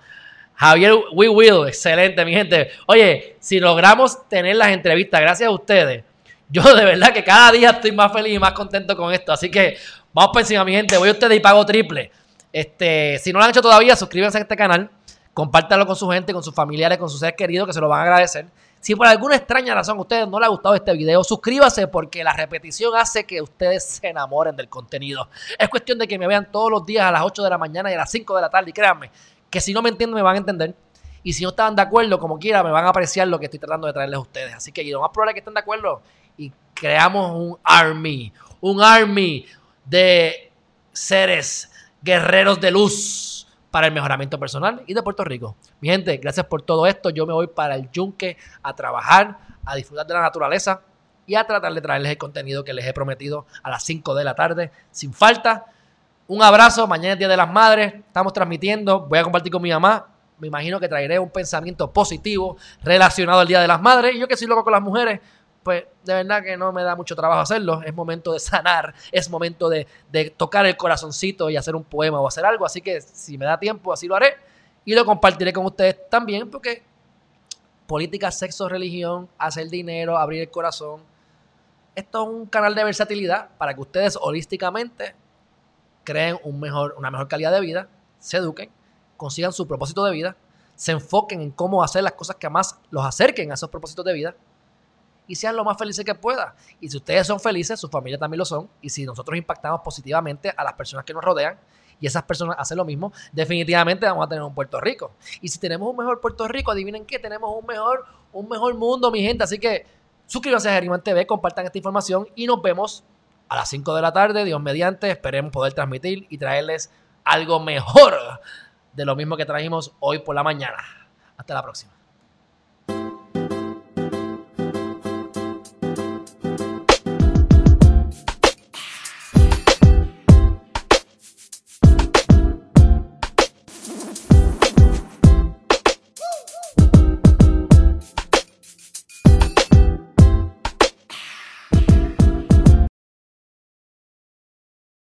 Javier We Will, excelente, mi gente. Oye, si logramos tener las entrevistas, gracias a ustedes, yo de verdad que cada día estoy más feliz y más contento con esto. Así que vamos por encima, mi gente. Voy a ustedes y pago triple. Este, si no lo han hecho todavía, suscríbanse a este canal. Compártanlo con su gente, con sus familiares, con sus seres queridos, que se lo van a agradecer. Si por alguna extraña razón a ustedes no les ha gustado este video, suscríbase porque la repetición hace que ustedes se enamoren del contenido. Es cuestión de que me vean todos los días a las 8 de la mañana y a las 5 de la tarde. Y créanme, que si no me entienden me van a entender. Y si no están de acuerdo, como quiera, me van a apreciar lo que estoy tratando de traerles a ustedes. Así que lo más probable es que estén de acuerdo y creamos un army, un army de seres guerreros de luz para el mejoramiento personal y de Puerto Rico. Mi gente, gracias por todo esto. Yo me voy para el yunque a trabajar, a disfrutar de la naturaleza y a tratar de traerles el contenido que les he prometido a las 5 de la tarde, sin falta. Un abrazo, mañana es Día de las Madres, estamos transmitiendo, voy a compartir con mi mamá, me imagino que traeré un pensamiento positivo relacionado al Día de las Madres, y yo que soy loco con las mujeres, pues de verdad que no me da mucho trabajo hacerlo, es momento de sanar, es momento de, de tocar el corazoncito y hacer un poema o hacer algo, así que si me da tiempo así lo haré. Y lo compartiré con ustedes también, porque política, sexo, religión, hacer dinero, abrir el corazón, esto es un canal de versatilidad para que ustedes holísticamente creen un mejor, una mejor calidad de vida, se eduquen, consigan su propósito de vida, se enfoquen en cómo hacer las cosas que más los acerquen a esos propósitos de vida y sean lo más felices que puedan. Y si ustedes son felices, su familia también lo son. Y si nosotros impactamos positivamente a las personas que nos rodean y esas personas hacen lo mismo, definitivamente vamos a tener un Puerto Rico. Y si tenemos un mejor Puerto Rico, adivinen qué, tenemos un mejor, un mejor mundo, mi gente. Así que suscríbanse a Geriman TV, compartan esta información y nos vemos a las 5 de la tarde, Dios mediante, esperemos poder transmitir y traerles algo mejor de lo mismo que trajimos hoy por la mañana. Hasta la próxima.